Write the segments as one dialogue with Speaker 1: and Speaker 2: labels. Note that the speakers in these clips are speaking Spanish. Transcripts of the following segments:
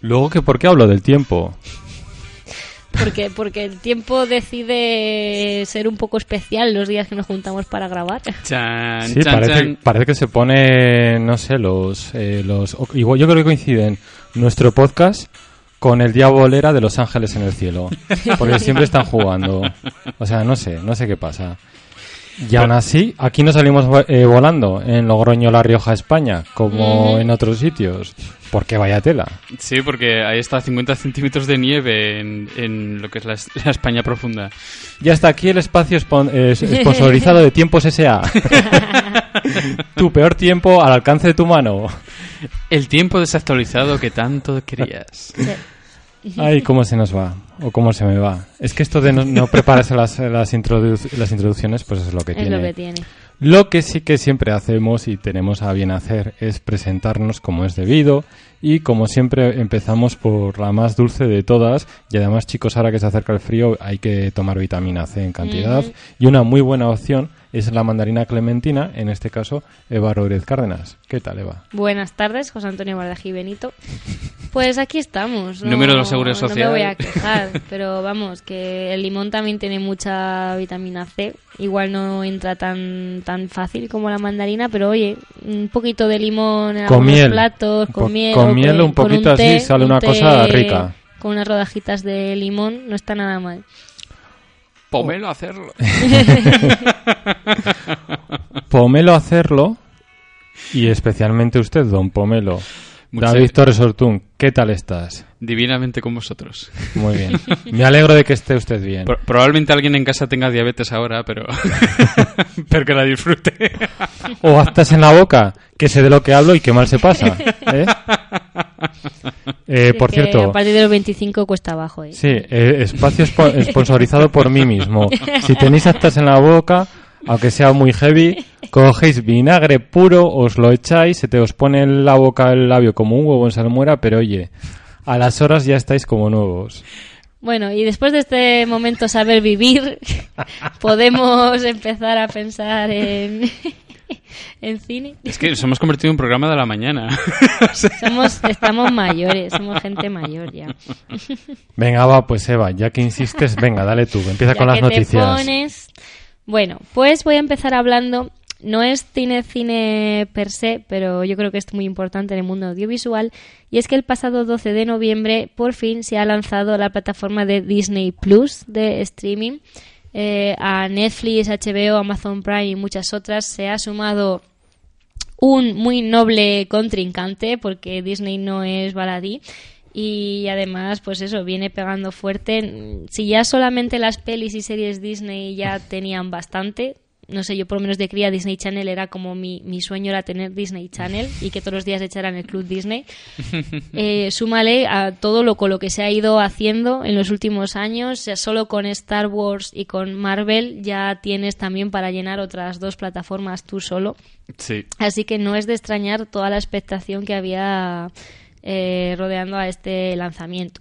Speaker 1: Luego que por qué hablo del tiempo.
Speaker 2: Porque, porque el tiempo decide ser un poco especial los días que nos juntamos para grabar.
Speaker 3: Chan,
Speaker 1: Sí,
Speaker 3: chan,
Speaker 1: parece,
Speaker 3: chan.
Speaker 1: parece que se pone, no sé, los, eh, los... Igual yo creo que coinciden nuestro podcast con el Día Bolera de Los Ángeles en el Cielo. Porque siempre están jugando. O sea, no sé, no sé qué pasa. Y aún así, aquí no salimos eh, volando en Logroño, La Rioja, España, como en otros sitios. Porque vaya tela.
Speaker 3: Sí, porque ahí está 50 centímetros de nieve en, en lo que es la, la España profunda.
Speaker 1: Ya está aquí el espacio eh, sponsorizado de Tiempos S.A. tu peor tiempo al alcance de tu mano.
Speaker 3: El tiempo desactualizado que tanto querías.
Speaker 1: Ay, cómo se nos va, o cómo se me va. Es que esto de no, no prepararse las, las, introdu- las introducciones, pues es lo que
Speaker 2: Es
Speaker 1: tiene.
Speaker 2: lo que tiene.
Speaker 1: Lo que sí que siempre hacemos y tenemos a bien hacer es presentarnos como es debido y como siempre empezamos por la más dulce de todas y además chicos ahora que se acerca el frío hay que tomar vitamina C en cantidad y una muy buena opción es la mandarina clementina, en este caso Eva Rodríguez Cárdenas. ¿Qué tal Eva?
Speaker 2: Buenas tardes, José Antonio Bardají Benito. Pues aquí estamos. No,
Speaker 3: Número de la Seguridad
Speaker 2: No
Speaker 3: Social.
Speaker 2: me voy a quejar, pero vamos, que el limón también tiene mucha vitamina C. Igual no entra tan tan fácil como la mandarina, pero oye, un poquito de limón en
Speaker 1: Con
Speaker 2: algunos
Speaker 1: miel.
Speaker 2: platos, con
Speaker 1: po-
Speaker 2: miel.
Speaker 1: con miel un
Speaker 2: con
Speaker 1: poquito así
Speaker 2: té,
Speaker 1: sale
Speaker 2: un
Speaker 1: una
Speaker 2: té
Speaker 1: cosa rica.
Speaker 2: Con unas rodajitas de limón, no está nada mal.
Speaker 3: Pomelo hacerlo.
Speaker 1: Pomelo hacerlo y especialmente usted, don Pomelo.
Speaker 3: Muchas-
Speaker 1: David Torres Ortún, ¿qué tal estás?
Speaker 3: Divinamente con vosotros.
Speaker 1: Muy bien. Me alegro de que esté usted bien.
Speaker 3: Pro- probablemente alguien en casa tenga diabetes ahora, pero, pero que la disfrute.
Speaker 1: O actas en la boca, que sé de lo que hablo y que mal se pasa. ¿eh? Eh, por cierto,
Speaker 2: A partir de los 25 cuesta abajo. ¿eh?
Speaker 1: sí, eh, espacio spo- sponsorizado por mí mismo. Si tenéis actas en la boca, aunque sea muy heavy, cogéis vinagre puro, os lo echáis, se te os pone en la boca el labio como un huevo en salmuera, pero oye, a las horas ya estáis como nuevos.
Speaker 2: Bueno, y después de este momento saber vivir, podemos empezar a pensar en, en cine.
Speaker 3: Es que nos hemos convertido en un programa de la mañana.
Speaker 2: Somos, estamos mayores, somos gente mayor ya.
Speaker 1: Venga, va, pues Eva, ya que insistes, venga, dale tú, empieza
Speaker 2: Ya
Speaker 1: con las
Speaker 2: que te
Speaker 1: noticias.
Speaker 2: pones- Bueno, pues voy a empezar hablando. No es cine cine per se, pero yo creo que es muy importante en el mundo audiovisual. Y es que el pasado 12 de noviembre, por fin, se ha lanzado la plataforma de Disney Plus de streaming. Eh, a Netflix, HBO, Amazon Prime y muchas otras se ha sumado un muy noble contrincante porque Disney no es baladí y además pues eso viene pegando fuerte. Si ya solamente las pelis y series Disney ya tenían bastante no sé, yo por lo menos de cría Disney Channel era como mi, mi sueño era tener Disney Channel y que todos los días echaran el Club Disney. Eh, súmale a todo lo con lo que se ha ido haciendo en los últimos años, ya solo con Star Wars y con Marvel ya tienes también para llenar otras dos plataformas tú solo.
Speaker 3: Sí.
Speaker 2: Así que no es de extrañar toda la expectación que había eh, rodeando a este lanzamiento.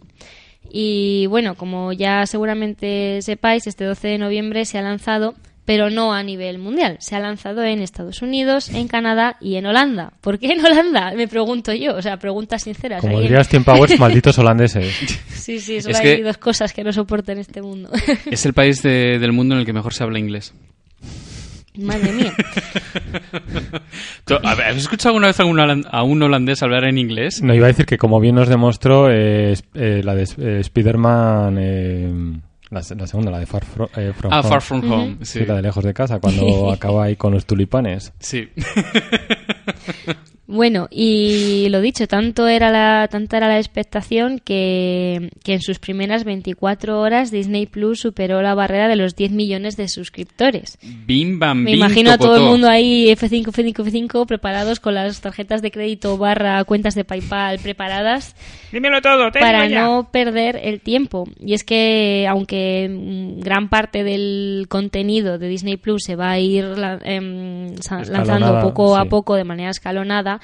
Speaker 2: Y bueno, como ya seguramente sepáis, este 12 de noviembre se ha lanzado, pero no a nivel mundial. Se ha lanzado en Estados Unidos, en Canadá y en Holanda. ¿Por qué en Holanda? Me pregunto yo. O sea, preguntas sinceras.
Speaker 1: Como
Speaker 2: ahí en-
Speaker 1: diría Steam Powers, malditos holandeses.
Speaker 2: Sí, sí, solo
Speaker 3: Es
Speaker 2: hay
Speaker 3: que-
Speaker 2: dos cosas que no soporto en este mundo.
Speaker 3: Es el país de- del mundo en el que mejor se habla inglés.
Speaker 2: Madre mía.
Speaker 3: ¿Tú- a ver, ¿Has escuchado alguna vez a un, holan- a un holandés hablar en inglés?
Speaker 1: No, iba a decir que como bien nos demostró eh, eh, la de eh, Spider-Man, eh, la, se- la segunda, la de Far Fro- eh, From
Speaker 3: Ah,
Speaker 1: Home.
Speaker 3: Far From Home.
Speaker 1: Sí,
Speaker 3: Sí.
Speaker 1: la de lejos de casa, cuando acaba ahí con los tulipanes.
Speaker 3: Sí.
Speaker 2: Bueno, y lo dicho, tanto era la, tanta era la expectación que, que en sus primeras 24 horas Disney Plus superó la barrera de los 10 millones de suscriptores.
Speaker 3: Bim, bam,
Speaker 2: Me
Speaker 3: bim,
Speaker 2: imagino a todo el mundo ahí F5, F5, F5 preparados con las tarjetas de crédito barra cuentas de PayPal preparadas
Speaker 4: Dímelo todo,
Speaker 2: para
Speaker 4: ya.
Speaker 2: no perder el tiempo. Y es que aunque mm, gran parte del contenido de Disney Plus se va a ir em, lanzando poco a poco de manera escalonada,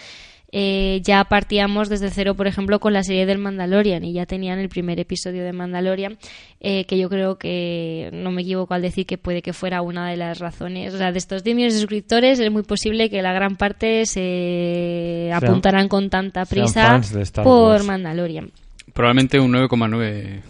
Speaker 2: eh, ya partíamos desde cero, por ejemplo, con la serie del Mandalorian y ya tenían el primer episodio de Mandalorian, eh, que yo creo que no me equivoco al decir que puede que fuera una de las razones. O sea, de estos 10 millones de suscriptores es muy posible que la gran parte se apuntarán con tanta
Speaker 1: sean
Speaker 2: prisa por. Mandalorian.
Speaker 3: Probablemente un 9,9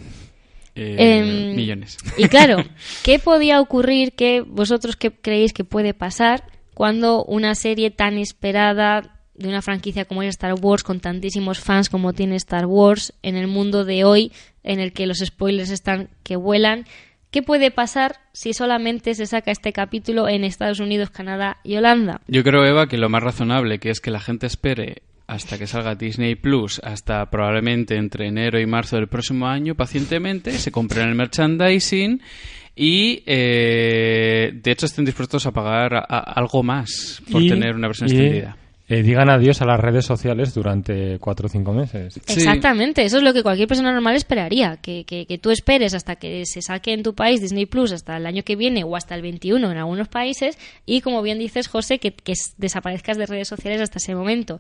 Speaker 3: eh,
Speaker 2: Em,
Speaker 3: millones.
Speaker 2: Y claro, ¿qué podía ocurrir? ¿Qué vosotros qué creéis que puede pasar cuando una serie tan esperada de una franquicia como es Star Wars, con tantísimos fans como tiene Star Wars, en el mundo de hoy, en el que los spoilers están que vuelan, ¿qué puede pasar si solamente se saca este capítulo en Estados Unidos, Canadá y Holanda?
Speaker 3: Yo creo, Eva, que lo más razonable que es que la gente espere hasta que salga Disney Plus, hasta probablemente entre enero y marzo del próximo año, pacientemente, se compren el merchandising y, eh, de hecho, estén dispuestos a pagar a- a- algo más por
Speaker 1: Y-
Speaker 3: tener una versión
Speaker 1: y,
Speaker 3: extendida.
Speaker 1: Eh, digan adiós a las redes sociales durante cuatro o cinco meses.
Speaker 3: Sí.
Speaker 2: Exactamente, eso es lo que cualquier persona normal esperaría, que, que, que tú esperes hasta que se saque en tu país Disney Plus hasta el año que viene o hasta el 21 en algunos países y como bien dices José, que, que desaparezcas de redes sociales hasta ese momento.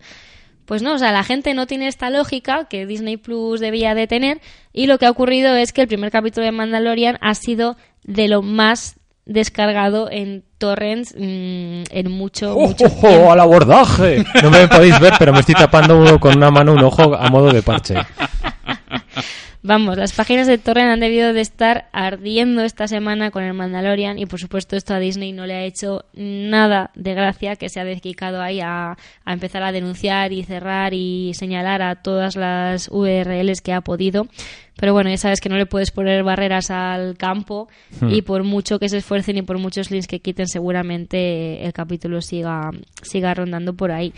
Speaker 2: Pues no, o sea, la gente no tiene esta lógica que Disney Plus debía de tener y lo que ha ocurrido es que el primer capítulo de Mandalorian ha sido de lo más descargado en torrents mm, en mucho,
Speaker 1: ¡Oh,
Speaker 2: mucho
Speaker 1: oh, oh, al abordaje! No me podéis ver, pero me estoy tapando con una mano un ojo a modo de parche.
Speaker 2: Vamos, las páginas de Torrent han debido de estar ardiendo esta semana con el Mandalorian y por supuesto esto a Disney no le ha hecho nada de gracia que se ha dedicado ahí a, a empezar a denunciar y cerrar y señalar a todas las URLs que ha podido. Pero bueno, ya sabes que no le puedes poner barreras al campo y por mucho que se esfuercen y por muchos links que quiten seguramente el capítulo siga, siga rondando por ahí.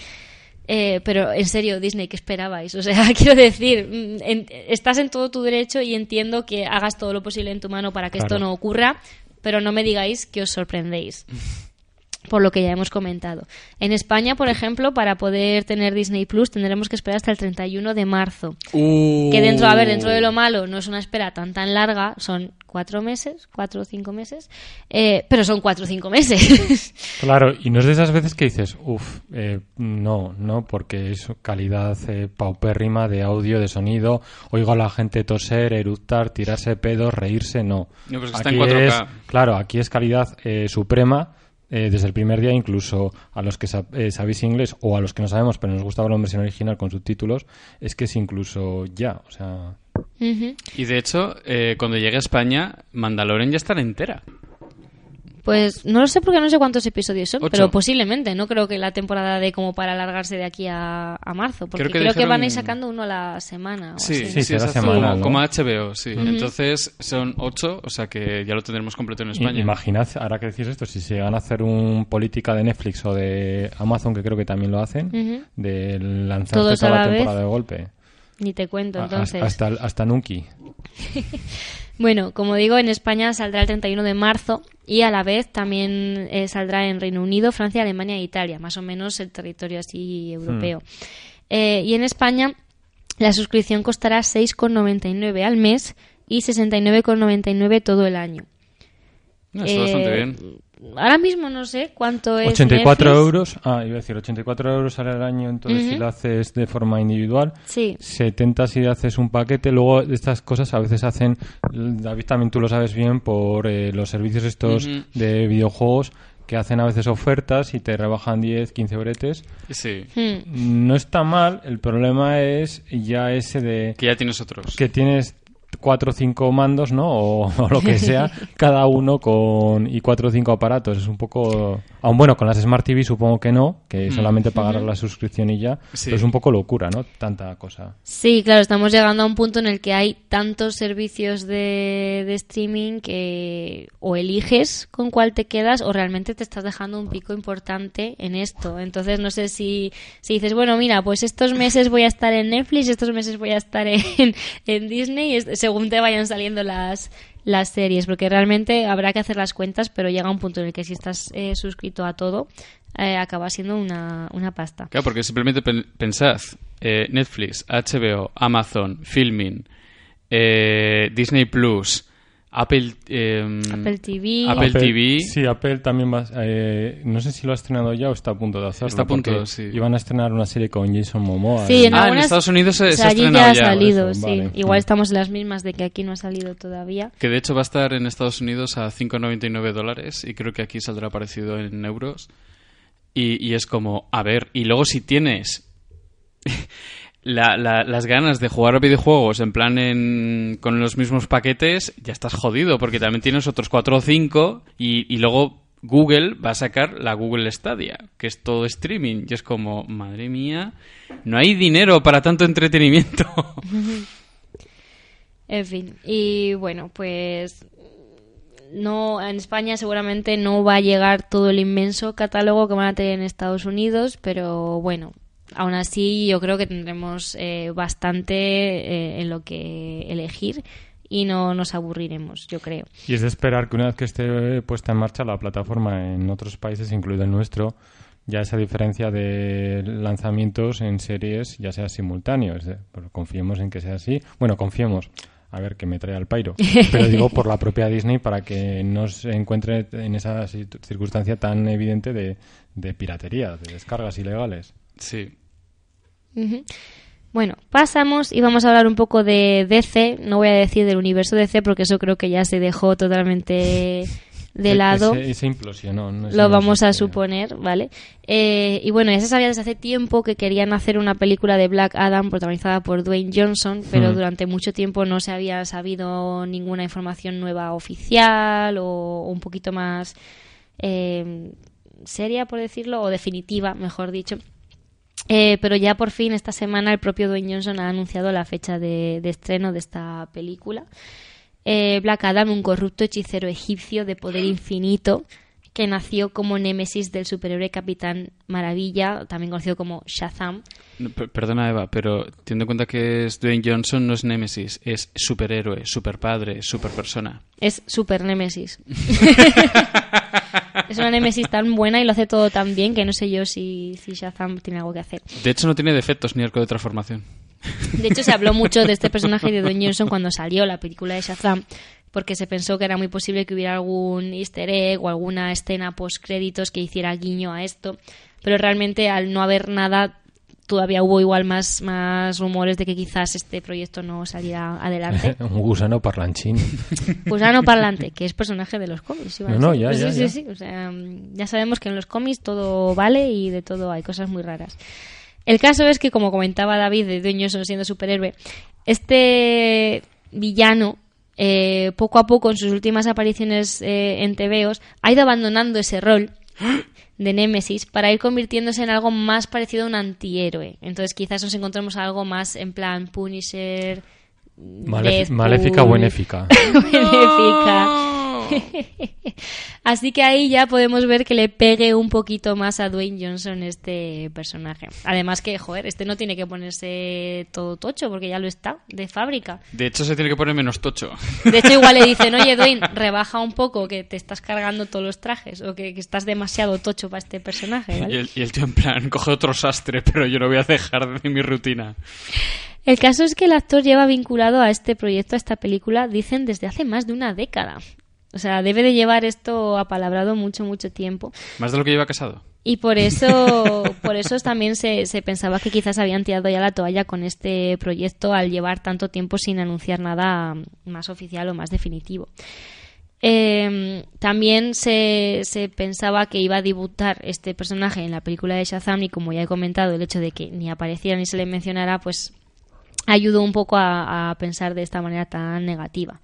Speaker 2: Eh, pero en serio, Disney, ¿qué esperabais? O sea, quiero decir, mm, en- estás en todo tu derecho y entiendo que hagas todo lo posible en tu mano para que esto no ocurra, pero no me digáis que os sorprendéis. Por lo que ya hemos comentado. En España, por ejemplo, para poder tener Disney Plus tendremos que esperar hasta el 31 de marzo. Que dentro, a ver, dentro de lo malo, no es una espera tan tan larga, son cuatro meses, cuatro o cinco meses, eh, pero son cuatro o cinco meses.
Speaker 1: Claro, y no es de esas veces que dices, uff, no, no, porque es calidad eh, paupérrima de audio, de sonido, oigo a la gente toser, eructar, tirarse pedos, reírse, no.
Speaker 3: No, pues está en
Speaker 1: Aquí
Speaker 3: 4K.
Speaker 1: es- claro, aquí es calidad eh, suprema. eh, desde el primer día, incluso a los que sab- eh, sabéis inglés o a los que no sabemos, pero nos gusta ver la versión original con subtítulos, es que es incluso ya, o sea,
Speaker 3: Y de hecho, eh, cuando llegue a España, Mandalorian ya estará entera.
Speaker 2: Pues no lo sé porque no sé cuántos episodios son,
Speaker 3: Ocho.
Speaker 2: pero posiblemente. No creo que la temporada dé como para alargarse de aquí a, a marzo, porque
Speaker 3: Creo que
Speaker 2: creo que,
Speaker 3: dijeron-
Speaker 2: van a ir sacando uno a la semana. o
Speaker 3: Sí,
Speaker 2: así.
Speaker 1: Sí, será
Speaker 3: exacto.
Speaker 1: semanal,
Speaker 3: como,
Speaker 1: ¿no?
Speaker 3: como HBO, sí. Entonces son ocho, o sea que ya lo tendremos completo en España.
Speaker 1: imaginad, ahora que decís esto, si se van a hacer un política de Netflix o de Amazon, que creo que también lo hacen, de
Speaker 2: a
Speaker 1: toda la
Speaker 2: la vez.
Speaker 1: temporada de golpe.
Speaker 2: Ni te cuento,
Speaker 1: A-
Speaker 2: entonces.
Speaker 1: Hasta, hasta Nuki.
Speaker 2: Bueno, como digo, en España saldrá el 31 de marzo y a la vez también eh, saldrá en Reino Unido, Francia, Alemania e Italia, más o menos el territorio así europeo. Eh, y en España la suscripción costará 6,99 al mes y 69,99 todo el año.
Speaker 3: Está bastante
Speaker 2: Eh,
Speaker 3: bien.
Speaker 2: Ahora mismo no sé cuánto es.
Speaker 1: 84
Speaker 2: Netflix.
Speaker 1: euros. Ah, iba a decir, 84 euros al año, entonces si lo haces de forma individual.
Speaker 2: Sí.
Speaker 1: 70 si haces un paquete. Luego, estas cosas a veces hacen, David también tú lo sabes bien, por eh, los servicios estos de videojuegos que hacen a veces ofertas y te rebajan 10, 15 bretes.
Speaker 3: Sí.
Speaker 2: Hmm.
Speaker 1: No está mal, el problema es ya ese de
Speaker 3: Que ya tienes otros.
Speaker 1: que tienes cuatro o cinco mandos, ¿no? O, o lo que sea, cada uno con y cuatro o cinco aparatos. Es un poco Aún bueno, con las Smart TV supongo que no, que solamente pagar la suscripción y ya.
Speaker 3: Sí.
Speaker 1: Pero es un poco locura, ¿no? Tanta cosa.
Speaker 2: Sí, claro, estamos llegando a un punto en el que hay tantos servicios de, de streaming que o eliges con cuál te quedas o realmente te estás dejando un pico importante en esto. Entonces, no sé si, si dices, bueno, mira, pues estos meses voy a estar en Netflix, estos meses voy a estar en, en Disney, según te vayan saliendo las, las series, porque realmente habrá que hacer las cuentas, pero llega un punto en el que si estás eh, suscrito a todo, eh, acaba siendo una, una pasta.
Speaker 3: Claro, porque simplemente pen- pensad, eh, Netflix, HBO, Amazon, Filmin, eh, Disney Plus, Apple, eh,
Speaker 2: Apple TV.
Speaker 3: Apple TV.
Speaker 1: Sí, Apple también va. eh, no sé si lo ha estrenado ya o está a punto de hacerlo.
Speaker 3: Está a punto, sí.
Speaker 1: Iban a estrenar una serie con Jason Momoa.
Speaker 2: Sí, en
Speaker 3: Ah, en Estados Unidos se-
Speaker 2: o
Speaker 3: se
Speaker 2: sea, allí
Speaker 3: estrenado
Speaker 2: ya
Speaker 3: ya,
Speaker 2: ha salido,
Speaker 1: eso,
Speaker 2: sí.
Speaker 1: vale.
Speaker 2: Igual estamos en las mismas de que aquí no ha salido todavía.
Speaker 3: Que de hecho va a estar en Estados Unidos a 5,99 dólares y creo que aquí saldrá parecido en euros. Y, y es como, a ver, y luego si tienes la- la- las ganas de jugar a videojuegos en plan en- con los mismos paquetes, ya estás jodido porque también tienes otros 4 o 5 y, y luego Google va a sacar la Google Stadia, que es todo streaming. Y es como, madre mía, no hay dinero para tanto entretenimiento.
Speaker 2: En fin, y bueno, pues no en España seguramente no va a llegar todo el inmenso catálogo que van a tener en Estados Unidos, pero bueno, aún así yo creo que tendremos eh, bastante eh, en lo que elegir y no nos aburriremos, yo creo.
Speaker 1: Y es de esperar que una vez que esté puesta en marcha la plataforma en otros países, incluido el nuestro, ya esa diferencia de lanzamientos en series ya sea simultáneo. Es de- pero confiemos en que sea así. Bueno, confiemos. A ver, que me trae al pairo. Pero digo por la propia Disney para que no se encuentre en esa circunstancia tan evidente de, de piratería, de descargas ilegales.
Speaker 3: Sí.
Speaker 2: Bueno, pasamos y vamos a hablar un poco de DC. No voy a decir del universo DC porque eso creo que ya se dejó totalmente de lado.
Speaker 1: Ese, ese implosionó. ¿no?
Speaker 2: Lo
Speaker 1: no
Speaker 2: vamos a suponer, ¿vale? Eh, y bueno, ya se sabía desde hace tiempo que querían hacer una película de Black Adam protagonizada por Dwayne Johnson, pero
Speaker 1: Mm.
Speaker 2: durante mucho tiempo no se había sabido ninguna información nueva oficial o un poquito más eh, seria, por decirlo, o definitiva, mejor dicho. Eh, pero ya por fin esta semana el propio Dwayne Johnson ha anunciado la fecha de, de estreno de esta película. Eh, Black Adam, un corrupto hechicero egipcio de poder infinito que nació como némesis del superhéroe Capitán Maravilla, también conocido como Shazam.
Speaker 3: No, Perdona, Eva, pero teniendo en cuenta que es Dwayne Johnson, no es Nemesis, es superhéroe, superpadre, superpersona.
Speaker 2: Es super némesis. es una némesis tan buena y lo hace todo tan bien que no sé yo si, si Shazam tiene algo que hacer.
Speaker 3: De hecho, no tiene defectos ni arco de transformación.
Speaker 2: De hecho, se habló mucho de este personaje de Dwayne Johnson cuando salió la película de Shazam, porque se pensó que era muy posible que hubiera algún easter egg o alguna escena post créditos que hiciera guiño a esto, pero realmente al no haber nada todavía hubo igual más, más rumores de que quizás este proyecto no saliera adelante.
Speaker 1: Un gusano parlanchín.
Speaker 2: Gusano Parlante, que es personaje de los cómics.
Speaker 1: No, ya, ya,
Speaker 2: sí,
Speaker 1: ya.
Speaker 2: sí. O sea, ya sabemos que en los cómics todo vale y de todo hay cosas muy raras. El caso es que, como comentaba David de Johnson siendo superhéroe, este villano, eh, poco a poco en sus últimas apariciones eh, en TVOs, ha ido abandonando ese rol de Némesis para ir convirtiéndose en algo más parecido a un antihéroe. Entonces quizás nos encontremos algo más en plan Punisher,
Speaker 1: Malef-
Speaker 2: Deadpool,
Speaker 1: maléfica o benéfica.
Speaker 2: benéfica. Así que ahí ya podemos ver que le pegue un poquito más a Dwayne Johnson este personaje. Además que, joder, este no tiene que ponerse todo tocho porque ya lo está, de fábrica.
Speaker 3: De hecho, se tiene que poner menos tocho.
Speaker 2: De hecho, igual le dicen, oye, Dwayne, rebaja un poco que te estás cargando todos los trajes o que, que estás demasiado tocho para este personaje,
Speaker 3: Y el, y el tío en plan, coge otro sastre, pero yo no voy a dejar de mi rutina.
Speaker 2: El caso es que el actor lleva vinculado a este proyecto, a esta película, dicen desde hace más de una década. O sea, debe de llevar esto apalabrado mucho, mucho tiempo.
Speaker 3: Más de lo que lleva casado.
Speaker 2: Y por eso, por eso también se, se pensaba que quizás habían tirado ya la toalla con este proyecto al llevar tanto tiempo sin anunciar nada más oficial o más definitivo. Eh, también se, se pensaba que iba a debutar este personaje en la película de Shazam y como ya he comentado, el hecho de que ni apareciera ni se le mencionara, pues ayudó un poco a, a pensar de esta manera tan negativa.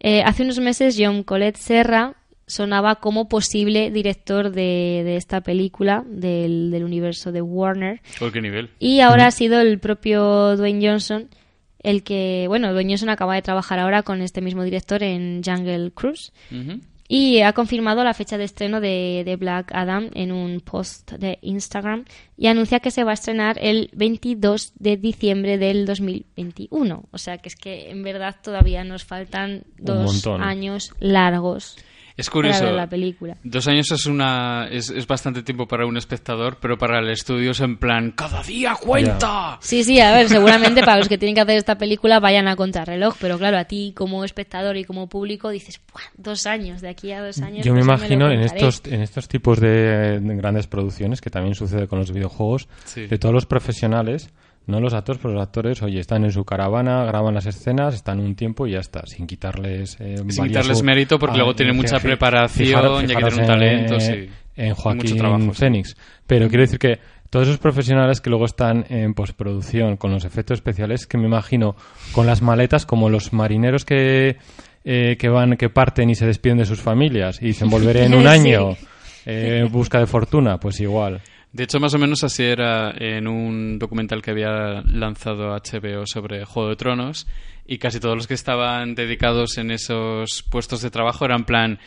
Speaker 2: Eh, hace unos meses John Colette Serra sonaba como posible director de, de esta película del, del universo de Warner.
Speaker 3: ¿Por qué nivel?
Speaker 2: Y ahora ha sido el propio Dwayne Johnson el que, bueno, Dwayne Johnson acaba de trabajar ahora con este mismo director en Jungle Cruise. Y ha confirmado la fecha de estreno de, de Black Adam en un post de Instagram y anuncia que se va a estrenar el 22 de diciembre del 2021. O sea que es que en verdad todavía nos faltan dos años largos
Speaker 3: Es
Speaker 2: para
Speaker 3: curioso.
Speaker 2: ver la película.
Speaker 3: Dos años es una es, es bastante tiempo para un espectador, pero para el estudio es en plan cada día cuenta.
Speaker 2: Sí, sí, a ver, seguramente para los que tienen que hacer esta película vayan a contrarreloj, pero claro, a ti como espectador y como público dices, "Buah, dos años, de aquí a dos años.
Speaker 1: Yo me imagino en
Speaker 2: contaré".
Speaker 1: estos, en estos tipos de, de grandes producciones, que también sucede con los videojuegos,
Speaker 3: Sí.
Speaker 1: de todos los profesionales, no los actores, pero los actores, oye, están en su caravana, graban las escenas, están un tiempo y ya está, sin quitarles eh,
Speaker 3: Sin
Speaker 1: valioso-
Speaker 3: quitarles mérito, porque luego tienen mucha preparación, ya que
Speaker 1: fijaros
Speaker 3: tienen un talento,
Speaker 1: en,
Speaker 3: sí.
Speaker 1: En
Speaker 3: Mucho
Speaker 1: Joaquín
Speaker 3: trabajo, sí.
Speaker 1: Phoenix. Pero quiero decir que todos esos profesionales que luego están en postproducción con los efectos especiales, que me imagino con las maletas como los marineros que, eh, que van, que parten y se despiden de sus familias y dicen volveré en un
Speaker 2: Sí.
Speaker 1: año eh, en busca de fortuna, pues igual.
Speaker 3: De hecho, más o menos así era en un documental que había lanzado HBO sobre Juego de Tronos y casi todos los que estaban dedicados en esos puestos de trabajo eran plan,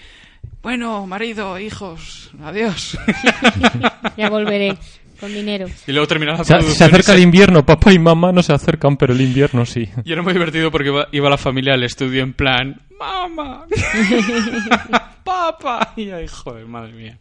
Speaker 3: bueno, marido, hijos, adiós.
Speaker 2: Ya volveré con dinero.
Speaker 3: y luego terminaba la
Speaker 1: Se, se acerca
Speaker 3: se-
Speaker 1: el invierno, papá y mamá no se acercan, pero el invierno sí.
Speaker 3: Y era muy divertido porque iba, iba la familia al estudio en plan, mamá, papá. Y ay, joder, madre mía.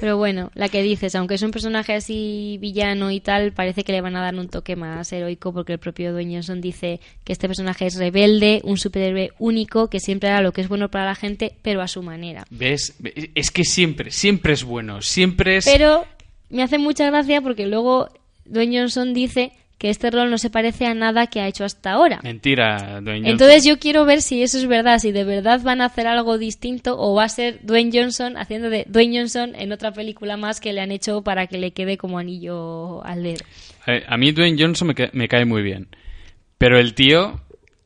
Speaker 2: Pero bueno, la que dices, aunque es un personaje así villano y tal, parece que le van a dar un toque más heroico porque el propio Dwayne Johnson dice que este personaje es rebelde, un superhéroe único que siempre hará lo que es bueno para la gente, pero a su manera.
Speaker 3: ¿Ves? Es que siempre, siempre es bueno, siempre es...
Speaker 2: Pero me hace mucha gracia porque luego Dwayne Johnson dice que este rol no se parece a nada que ha hecho hasta ahora.
Speaker 3: Mentira, Dwayne Johnson.
Speaker 2: Entonces yo quiero ver si eso es verdad, si de verdad van a hacer algo distinto o va a ser Dwayne Johnson haciendo de Dwayne Johnson en otra película más que le han hecho para que le quede como anillo al dedo.
Speaker 3: Eh, A mí Dwayne Johnson me, ca- me cae muy bien. Pero el tío,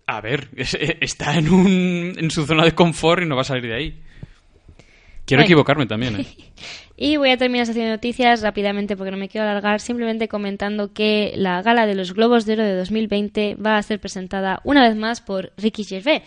Speaker 3: a ver, es- está en, un, en su zona de confort y no va a salir de ahí. Quiero
Speaker 2: Bueno.
Speaker 3: equivocarme también, ¿eh?
Speaker 2: Y voy a terminar de noticias rápidamente porque no me quiero alargar, simplemente comentando que la gala de los Globos de Oro de 2020 va a ser presentada una vez más por Ricky Gervais.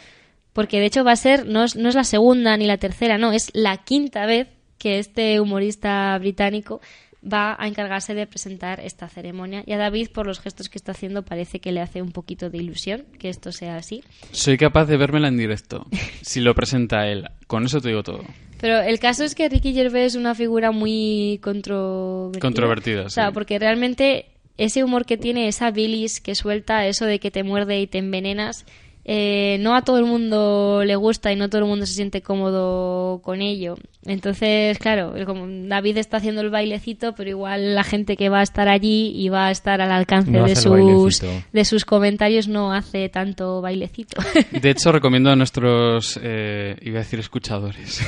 Speaker 2: Porque de hecho va a ser, no es, no es la segunda ni la tercera, no, es la quinta vez que este humorista británico va a encargarse de presentar esta ceremonia. Y a David, por los gestos que está haciendo, parece que le hace un poquito de ilusión que esto sea así.
Speaker 3: Soy capaz de vérmela en directo. Si lo presenta él. Con eso te digo todo.
Speaker 2: Pero el caso es que Ricky Gervais es una figura muy controvertida.
Speaker 3: Controvertida,
Speaker 2: O sea, porque realmente ese humor que tiene, esa bilis que suelta, eso de que te muerde y te envenenas, eh, no a todo el mundo le gusta y no todo el mundo se siente cómodo con ello. Entonces, claro, como David está haciendo el bailecito, pero igual la gente que va a estar allí y va a estar al alcance
Speaker 1: No
Speaker 2: de sus, de sus comentarios no hace tanto bailecito.
Speaker 3: De hecho, recomiendo a nuestros, eh, iba a decir escuchadores,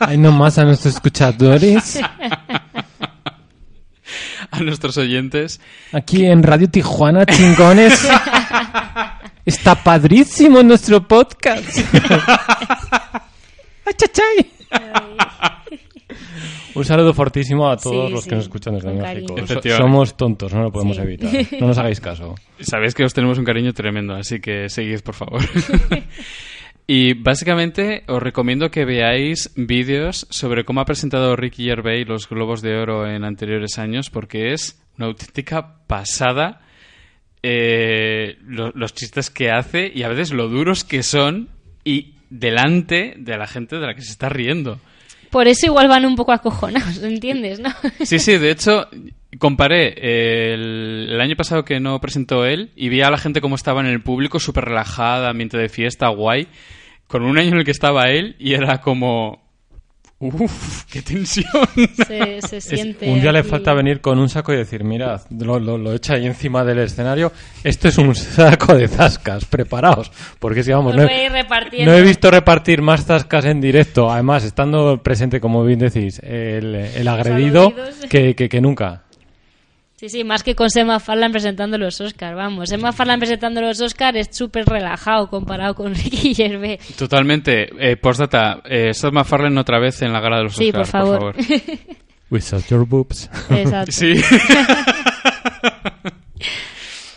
Speaker 1: Hay nomás a nuestros escuchadores
Speaker 3: a nuestros oyentes,
Speaker 1: aquí en Radio Tijuana, chingones. Está padrísimo nuestro podcast. Achachay. Un saludo fortísimo a todos
Speaker 2: Sí,
Speaker 1: los
Speaker 2: sí,
Speaker 1: que nos escuchan desde México. Somos tontos, no lo podemos
Speaker 2: Sí.
Speaker 1: evitar. No nos hagáis caso.
Speaker 3: Sabéis que os tenemos un cariño tremendo, así que seguid, por favor. y básicamente os recomiendo que veáis vídeos sobre cómo ha presentado Ricky Gervais los Globos de Oro en anteriores años, porque es una auténtica pasada eh, lo- los chistes que hace y a veces lo duros que son y delante de la gente de la que se está riendo.
Speaker 2: Por eso igual van un poco acojonados, ¿entiendes? ¿no?
Speaker 3: Sí, sí, de hecho, comparé eh, el, el año pasado que no presentó él y vi a la gente cómo estaba en el público, súper relajada, ambiente de fiesta, guay, con un año en el que estaba él y era como... ¡Uf! ¡Qué tensión!
Speaker 2: se, se
Speaker 1: Es-
Speaker 2: siente.
Speaker 1: un día le falta venir con un saco y decir, mirad, lo, lo, lo echa ahí encima del escenario. Esto es un saco de zascas, preparaos. Porque si vamos,
Speaker 2: Os
Speaker 1: no he, no he visto repartir más zascas en directo. Además, estando presente, como bien decís, el, el agredido que, que nunca.
Speaker 2: Sí, sí, más que con Emma Farland presentando los Oscars, vamos. Emma Farland presentando los Oscars es súper relajado comparado con Ricky Gervais.
Speaker 3: Totalmente. Eh, postdata, eh, Seth MacFarlane otra vez en la gala de los
Speaker 2: Sí, por
Speaker 3: Oscars,
Speaker 2: favor.
Speaker 1: Without your boobs.
Speaker 2: Exacto.
Speaker 3: Sí.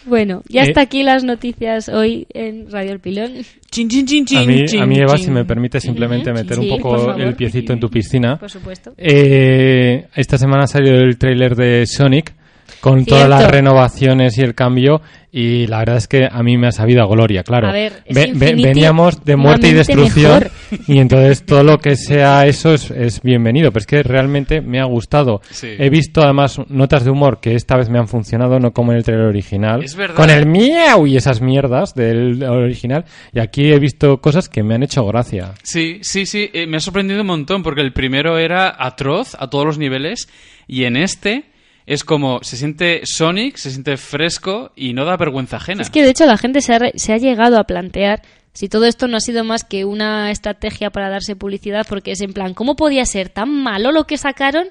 Speaker 2: Bueno, y
Speaker 1: Eh,
Speaker 2: hasta aquí las noticias hoy en Radio El Pilón.
Speaker 3: Chin, chin, chin,
Speaker 1: A mí,
Speaker 3: chin,
Speaker 1: a mí, Eva,
Speaker 3: chin.
Speaker 1: si me permite simplemente meter
Speaker 2: Sí,
Speaker 1: un
Speaker 2: por
Speaker 1: poco
Speaker 2: favor.
Speaker 1: el piecito en tu piscina.
Speaker 2: Por supuesto.
Speaker 1: Eh, esta semana ha salido el tráiler de Sonic con todas las renovaciones y el cambio y la verdad es que a mí me ha sabido a gloria, claro.
Speaker 2: A ver, es
Speaker 1: Ve- ve-
Speaker 2: Infinity
Speaker 1: veníamos de muerte y destrucción
Speaker 2: mejor.
Speaker 1: y entonces todo lo que sea eso es, es bienvenido, pero es que realmente me ha gustado.
Speaker 3: Sí.
Speaker 1: He visto además notas de humor que esta vez me han funcionado, no como en el trailer original.
Speaker 3: Es verdad.
Speaker 1: Con el miau y esas mierdas del original y aquí he visto cosas que me han hecho gracia.
Speaker 3: Sí, sí, sí, eh, me ha sorprendido un montón porque el primero era atroz a todos los niveles y en este es como se siente Sonic, se siente fresco y no da vergüenza ajena.
Speaker 2: Es que de hecho la gente se ha, re- se ha llegado a plantear si todo esto no ha sido más que una estrategia para darse publicidad, porque es en plan, ¿cómo podía ser tan malo lo que sacaron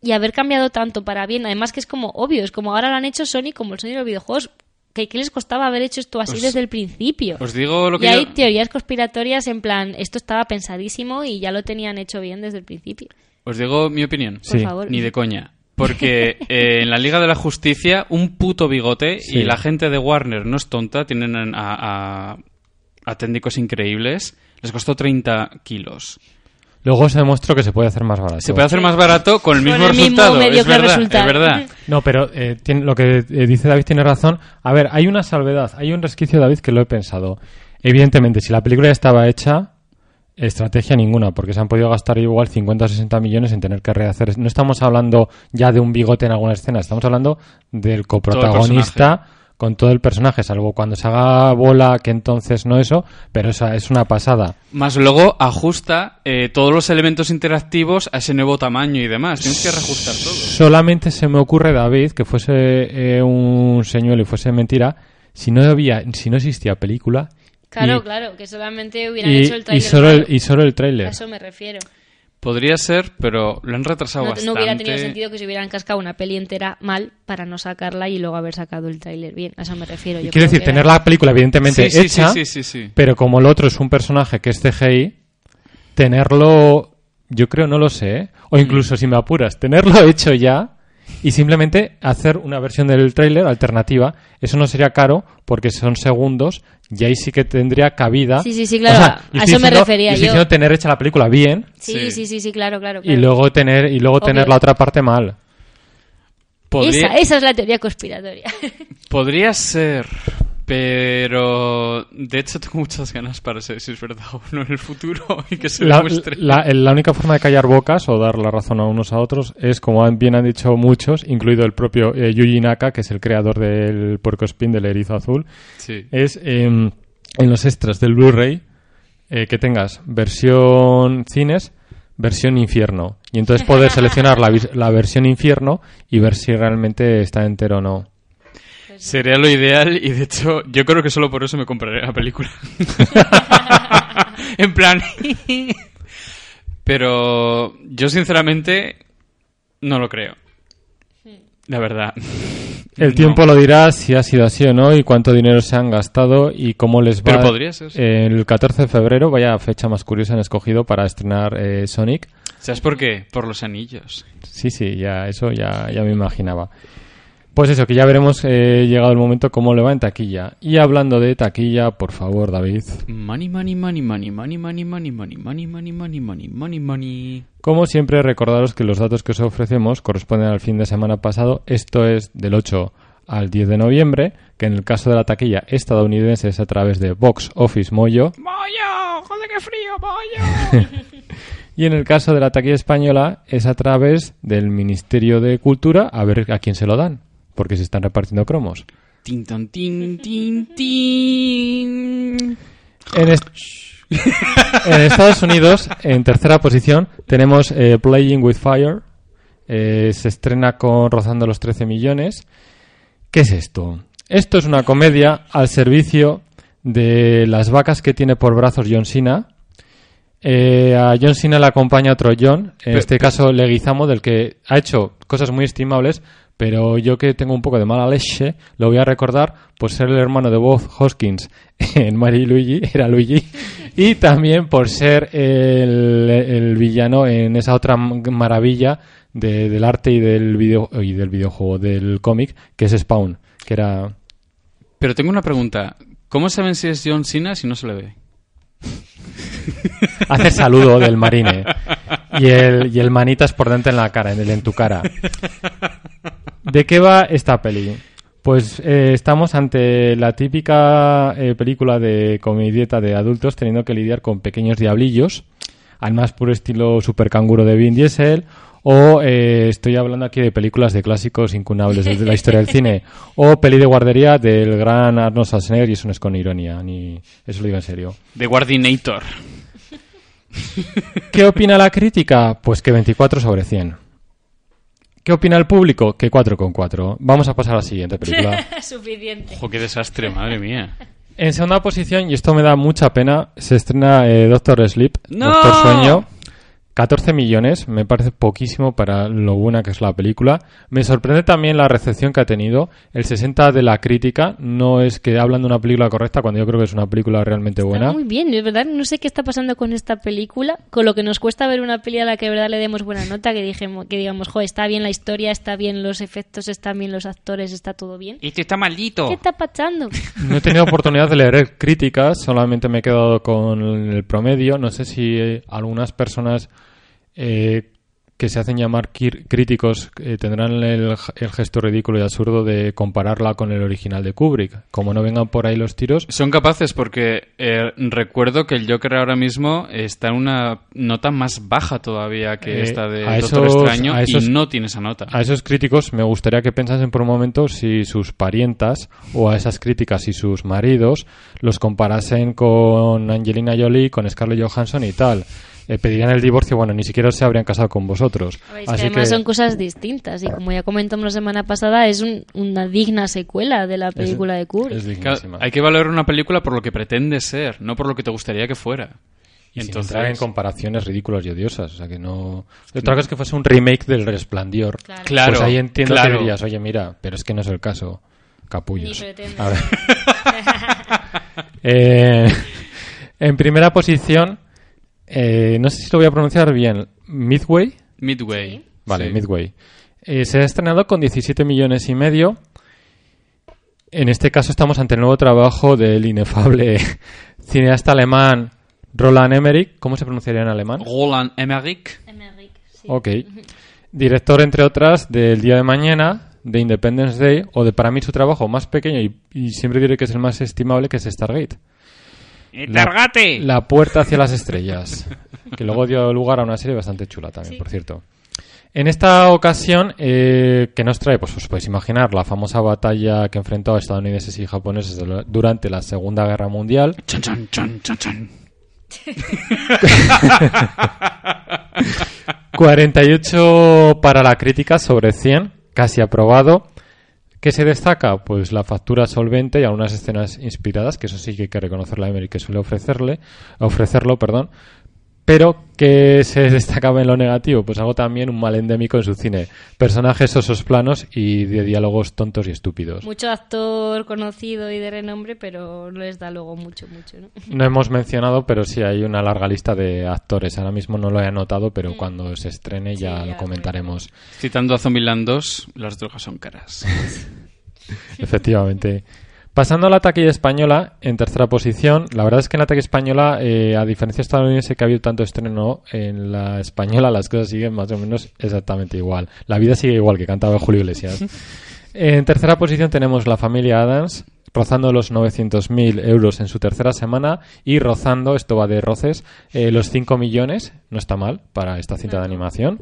Speaker 2: y haber cambiado tanto para bien? Además que es como obvio, es como ahora lo han hecho Sony como el Sony de los videojuegos. ¿Qué, qué les costaba haber hecho esto así
Speaker 3: Os-
Speaker 2: desde el principio?
Speaker 3: Os digo lo que
Speaker 2: y hay teorías conspiratorias en plan, esto estaba pensadísimo y ya lo tenían hecho bien desde el principio.
Speaker 3: Os digo mi opinión.
Speaker 2: Por
Speaker 1: Sí.
Speaker 2: favor.
Speaker 3: Ni de coña. Porque eh, en la Liga de la Justicia, un puto bigote
Speaker 1: Sí.
Speaker 3: y la gente de Warner no es tonta, tienen a, a- a técnicos increíbles. Les costó 30 kilos.
Speaker 1: Luego se demostró que se puede hacer más barato.
Speaker 3: Se puede hacer más barato con el
Speaker 2: Con
Speaker 3: mismo
Speaker 2: el mismo
Speaker 3: resultado. es verdad,
Speaker 2: resultado.
Speaker 3: es verdad.
Speaker 1: No, pero eh, tiene- lo que eh, dice David tiene razón. A ver, hay una salvedad, hay un resquicio, David, que lo he pensado. Evidentemente, si la película ya estaba hecha, estrategia ninguna, porque se han podido gastar igual 50 o 60 millones en tener que rehacer. No estamos hablando ya de un bigote en alguna escena, estamos hablando del coprotagonista con todo el personaje, salvo cuando se haga bola, que entonces no eso, pero esa es una pasada.
Speaker 3: Más luego ajusta eh, todos los elementos interactivos a ese nuevo tamaño y demás. Tienes que reajustar todo.
Speaker 1: Solamente se me ocurre, David, que fuese eh, un señuelo y fuese mentira, si no había, si no existía película.
Speaker 2: Claro,
Speaker 1: y-
Speaker 2: claro, que solamente hubieran
Speaker 1: y,
Speaker 2: hecho el
Speaker 1: y
Speaker 2: trailer.
Speaker 1: solo el, y solo el
Speaker 2: A
Speaker 1: tráiler.
Speaker 2: eso me refiero.
Speaker 3: Podría ser, pero lo han retrasado
Speaker 2: No,
Speaker 3: bastante.
Speaker 2: no hubiera tenido sentido que se hubieran cascado una peli entera mal para no sacarla y luego haber sacado el tráiler bien. A eso me refiero.
Speaker 1: Y
Speaker 2: Yo
Speaker 1: quiero decir,
Speaker 2: que
Speaker 1: tener
Speaker 2: era-
Speaker 1: la película evidentemente
Speaker 3: Sí,
Speaker 1: hecha,
Speaker 3: sí, sí, sí, sí.
Speaker 1: pero como el otro es un personaje que es CGI, tenerlo, yo creo, no lo sé, ¿eh? o incluso si me apuras, tenerlo hecho ya y simplemente hacer una versión del tráiler alternativa, eso no sería caro porque son segundos y ahí sí que tendría cabida.
Speaker 2: Sí, sí, sí, claro, a
Speaker 1: yo
Speaker 2: eso
Speaker 1: estoy
Speaker 2: me
Speaker 1: diciendo-
Speaker 2: refería
Speaker 1: estoy
Speaker 2: yo.
Speaker 1: diciendo tener hecha la película bien
Speaker 2: Sí,
Speaker 3: Sí.
Speaker 2: sí, sí, sí, claro, claro.
Speaker 1: y
Speaker 2: claro.
Speaker 1: luego tener y luego tener la otra parte mal.
Speaker 3: Podría,
Speaker 2: Esa, esa es la teoría conspiratoria.
Speaker 3: podría ser, pero de hecho tengo muchas ganas para saber si es verdad o no en el futuro y que se
Speaker 1: La,
Speaker 3: demuestre.
Speaker 1: la- la única forma de callar bocas o dar la razón a unos a otros es, como han- bien han dicho muchos, incluido el propio eh, Yuji Naka, que es el creador del puerco spin del erizo azul,
Speaker 3: Sí.
Speaker 1: es em, en los extras del Blu-ray eh, que tengas versión cines, versión infierno. Y entonces poder seleccionar la, la versión infierno y ver si realmente está entero o no.
Speaker 3: Sería lo ideal y de hecho yo creo que solo por eso me compraré la película. en plan... pero yo sinceramente no lo creo. La verdad.
Speaker 1: El
Speaker 3: No.
Speaker 1: tiempo lo dirá si ha sido así o no y cuánto dinero se han gastado y cómo les va.
Speaker 3: Pero podría ser, sí.
Speaker 1: El 14 de febrero, vaya fecha más curiosa han escogido para estrenar eh, Sonic.
Speaker 3: ¿Sabes por qué? Por los anillos.
Speaker 1: Sí, sí, ya eso ya, ya me imaginaba. Pues eso, que ya veremos eh, llegado el momento cómo le va en taquilla. Y hablando de taquilla, por favor, David.
Speaker 3: Money, money, money, money, money, money, money, money, money, money, money, money, money, money.
Speaker 1: Como siempre, recordaros que los datos que os ofrecemos corresponden al fin de semana pasado. Esto es del 8 al 10 de noviembre, que en el caso de la taquilla estadounidense es a través de Box Office Mojo.
Speaker 3: ¡Moyo! ¡Joder, qué frío, moyo!
Speaker 1: Y en el caso de la taquilla española es a través del Ministerio de Cultura, a ver a quién se lo dan, porque se están repartiendo cromos.
Speaker 3: tin, ton, tin, tin, tin.
Speaker 1: En, est- en Estados Unidos, en tercera posición, tenemos eh, Playing with Fire. Eh, se estrena con rozando los 13 millones. ¿Qué es esto? Esto es una comedia al servicio de las vacas que tiene por brazos John Cena. Eh, a John Cena le acompaña otro John, en este caso Leguizamo, del que ha hecho cosas muy estimables, Pero yo que tengo un poco de mala leche, lo voy a recordar por ser el hermano de Bob Hoskins en Mario y Luigi, era Luigi, y también por ser el, el villano en esa otra maravilla de- del arte y del, video, y del videojuego, del cómic, que es Spawn, que era...
Speaker 3: Pero tengo una pregunta. ¿Cómo saben si es John Cena si no se le ve?
Speaker 1: Hace saludo del marine. Y el, y el manitas por dentro en la cara, en, el, en tu cara. ¿De qué va esta peli? Pues eh, estamos ante la típica eh, película de comedieta de adultos teniendo que lidiar con pequeños diablillos, al más puro estilo super canguro de Vin Diesel, o eh, estoy hablando aquí de películas de clásicos incunables de la historia del cine, o peli de guardería del gran Arnold Schwarzenegger, y eso no es con ironía, ni eso lo digo en serio.
Speaker 3: The Guardinator.
Speaker 1: ¿Qué opina la crítica? Pues que 24 sobre 100. ¿Qué opina el público? Que 4,4. Vamos a pasar a la siguiente película.
Speaker 2: Suficiente.
Speaker 3: Ojo, qué desastre, madre mía.
Speaker 1: En segunda posición, y esto me da mucha pena, se estrena eh, Doctor Sleep,
Speaker 3: ¡No!
Speaker 1: Doctor Sueño. 14 millones, me parece poquísimo para lo buena que es la película. Me sorprende también la recepción que ha tenido. El 60 de la crítica no es que hablan de una película correcta cuando yo creo que es una película realmente buena.
Speaker 2: Está muy bien, es verdad. No sé qué está pasando con esta película, con lo que nos cuesta ver una peli a la que de verdad le demos buena nota, que dijemos, que digamos, jo, está bien la historia, está bien los efectos, están bien los actores, está todo bien.
Speaker 3: Este está maldito.
Speaker 2: ¿Qué está pasando?
Speaker 1: No he tenido oportunidad de leer críticas, solamente me he quedado con el promedio. No sé si algunas personas eh, que se hacen llamar críticos eh, tendrán el, el gesto ridículo y absurdo de compararla con el original de Kubrick. Como no vengan por ahí los tiros,
Speaker 3: Son capaces porque eh, recuerdo que el Joker ahora mismo está en una nota más baja todavía que
Speaker 1: Eh,
Speaker 3: esta de
Speaker 1: a
Speaker 3: Doctor
Speaker 1: esos-
Speaker 3: Extraño
Speaker 1: a esos-
Speaker 3: y no tiene esa nota.
Speaker 1: a esos críticos me gustaría que pensasen por un momento si sus parientas o a esas críticas y sus maridos los comparasen con Angelina Jolie, con Scarlett Johansson y tal. Eh, pedirían el divorcio, bueno, ni siquiera se habrían casado con vosotros.
Speaker 2: Ver, es que
Speaker 1: Así
Speaker 2: además
Speaker 1: que-
Speaker 2: son cosas distintas y como ya comentamos la semana pasada, es un- una digna secuela de la película de Kubrick.
Speaker 1: Es
Speaker 3: Claro,
Speaker 1: dignísima.
Speaker 3: hay que valorar una película por lo que pretende ser, no por lo que te gustaría que fuera.
Speaker 1: Y sin
Speaker 3: Entonces,
Speaker 1: entrar en comparaciones ridículas y odiosas. O sea que no. Otra cosa es que fuese un remake del Resplandor.
Speaker 3: Claro,
Speaker 1: Pues ahí entiendo
Speaker 3: claro.
Speaker 1: que dirías, oye, mira, pero es que no es el caso. Capullos.
Speaker 2: Ni.
Speaker 1: A ver. Eh, en primera posición, eh, no sé si lo voy a pronunciar bien. Midway.
Speaker 3: Midway.
Speaker 1: Vale,
Speaker 3: Sí.
Speaker 1: Midway. Eh, se ha estrenado con 17 millones y medio. En este caso estamos ante el nuevo trabajo del inefable cineasta alemán Roland Emmerich. ¿Cómo se pronunciaría en alemán?
Speaker 3: Roland Emmerich.
Speaker 1: Ok. Director, entre otras, del Día de Mañana, de Independence Day, o de para mí su trabajo más pequeño y, y siempre diré que es el más estimable, que es Stargate. La- La puerta hacia las estrellas. Que luego dio lugar a una serie bastante chula también, por cierto. En esta ocasión, eh, que nos trae, pues os podéis imaginar, la famosa batalla que enfrentó a estadounidenses y japoneses durante la Segunda Guerra Mundial.
Speaker 3: Chan, chan, chan, chan, chan.
Speaker 1: 48 para la crítica sobre 100, casi aprobado. ¿Qué se destaca? Pues la factura solvente y algunas escenas inspiradas, que eso sí que hay que reconocerle a Emery que suele ofrecerle, ofrecerlo, perdón. Pero que se destacaba en lo negativo, pues algo también un mal endémico en su cine. Personajes osos planos y de diálogos tontos y estúpidos.
Speaker 2: Mucho actor conocido y de renombre, pero no les da luego mucho, mucho, ¿no?
Speaker 1: No hemos mencionado, pero sí hay una larga lista de actores. Ahora mismo no lo he anotado, pero cuando se estrene ya
Speaker 2: Mm. Sí,
Speaker 1: lo
Speaker 2: ya
Speaker 1: comentaremos.
Speaker 3: Citando a Zombieland 2, las drogas son caras.
Speaker 1: Efectivamente. Pasando a la taquilla española, en tercera posición, la verdad es que en la taquilla española, eh, a diferencia estadounidense que ha habido tanto estreno, en la española las cosas siguen más o menos exactamente igual. La vida sigue igual que cantaba Julio Iglesias. En tercera posición tenemos La Familia Adams, rozando los 900.000 euros en su tercera semana y rozando, esto va de roces, eh, los 5 millones, no está mal para esta cinta de animación.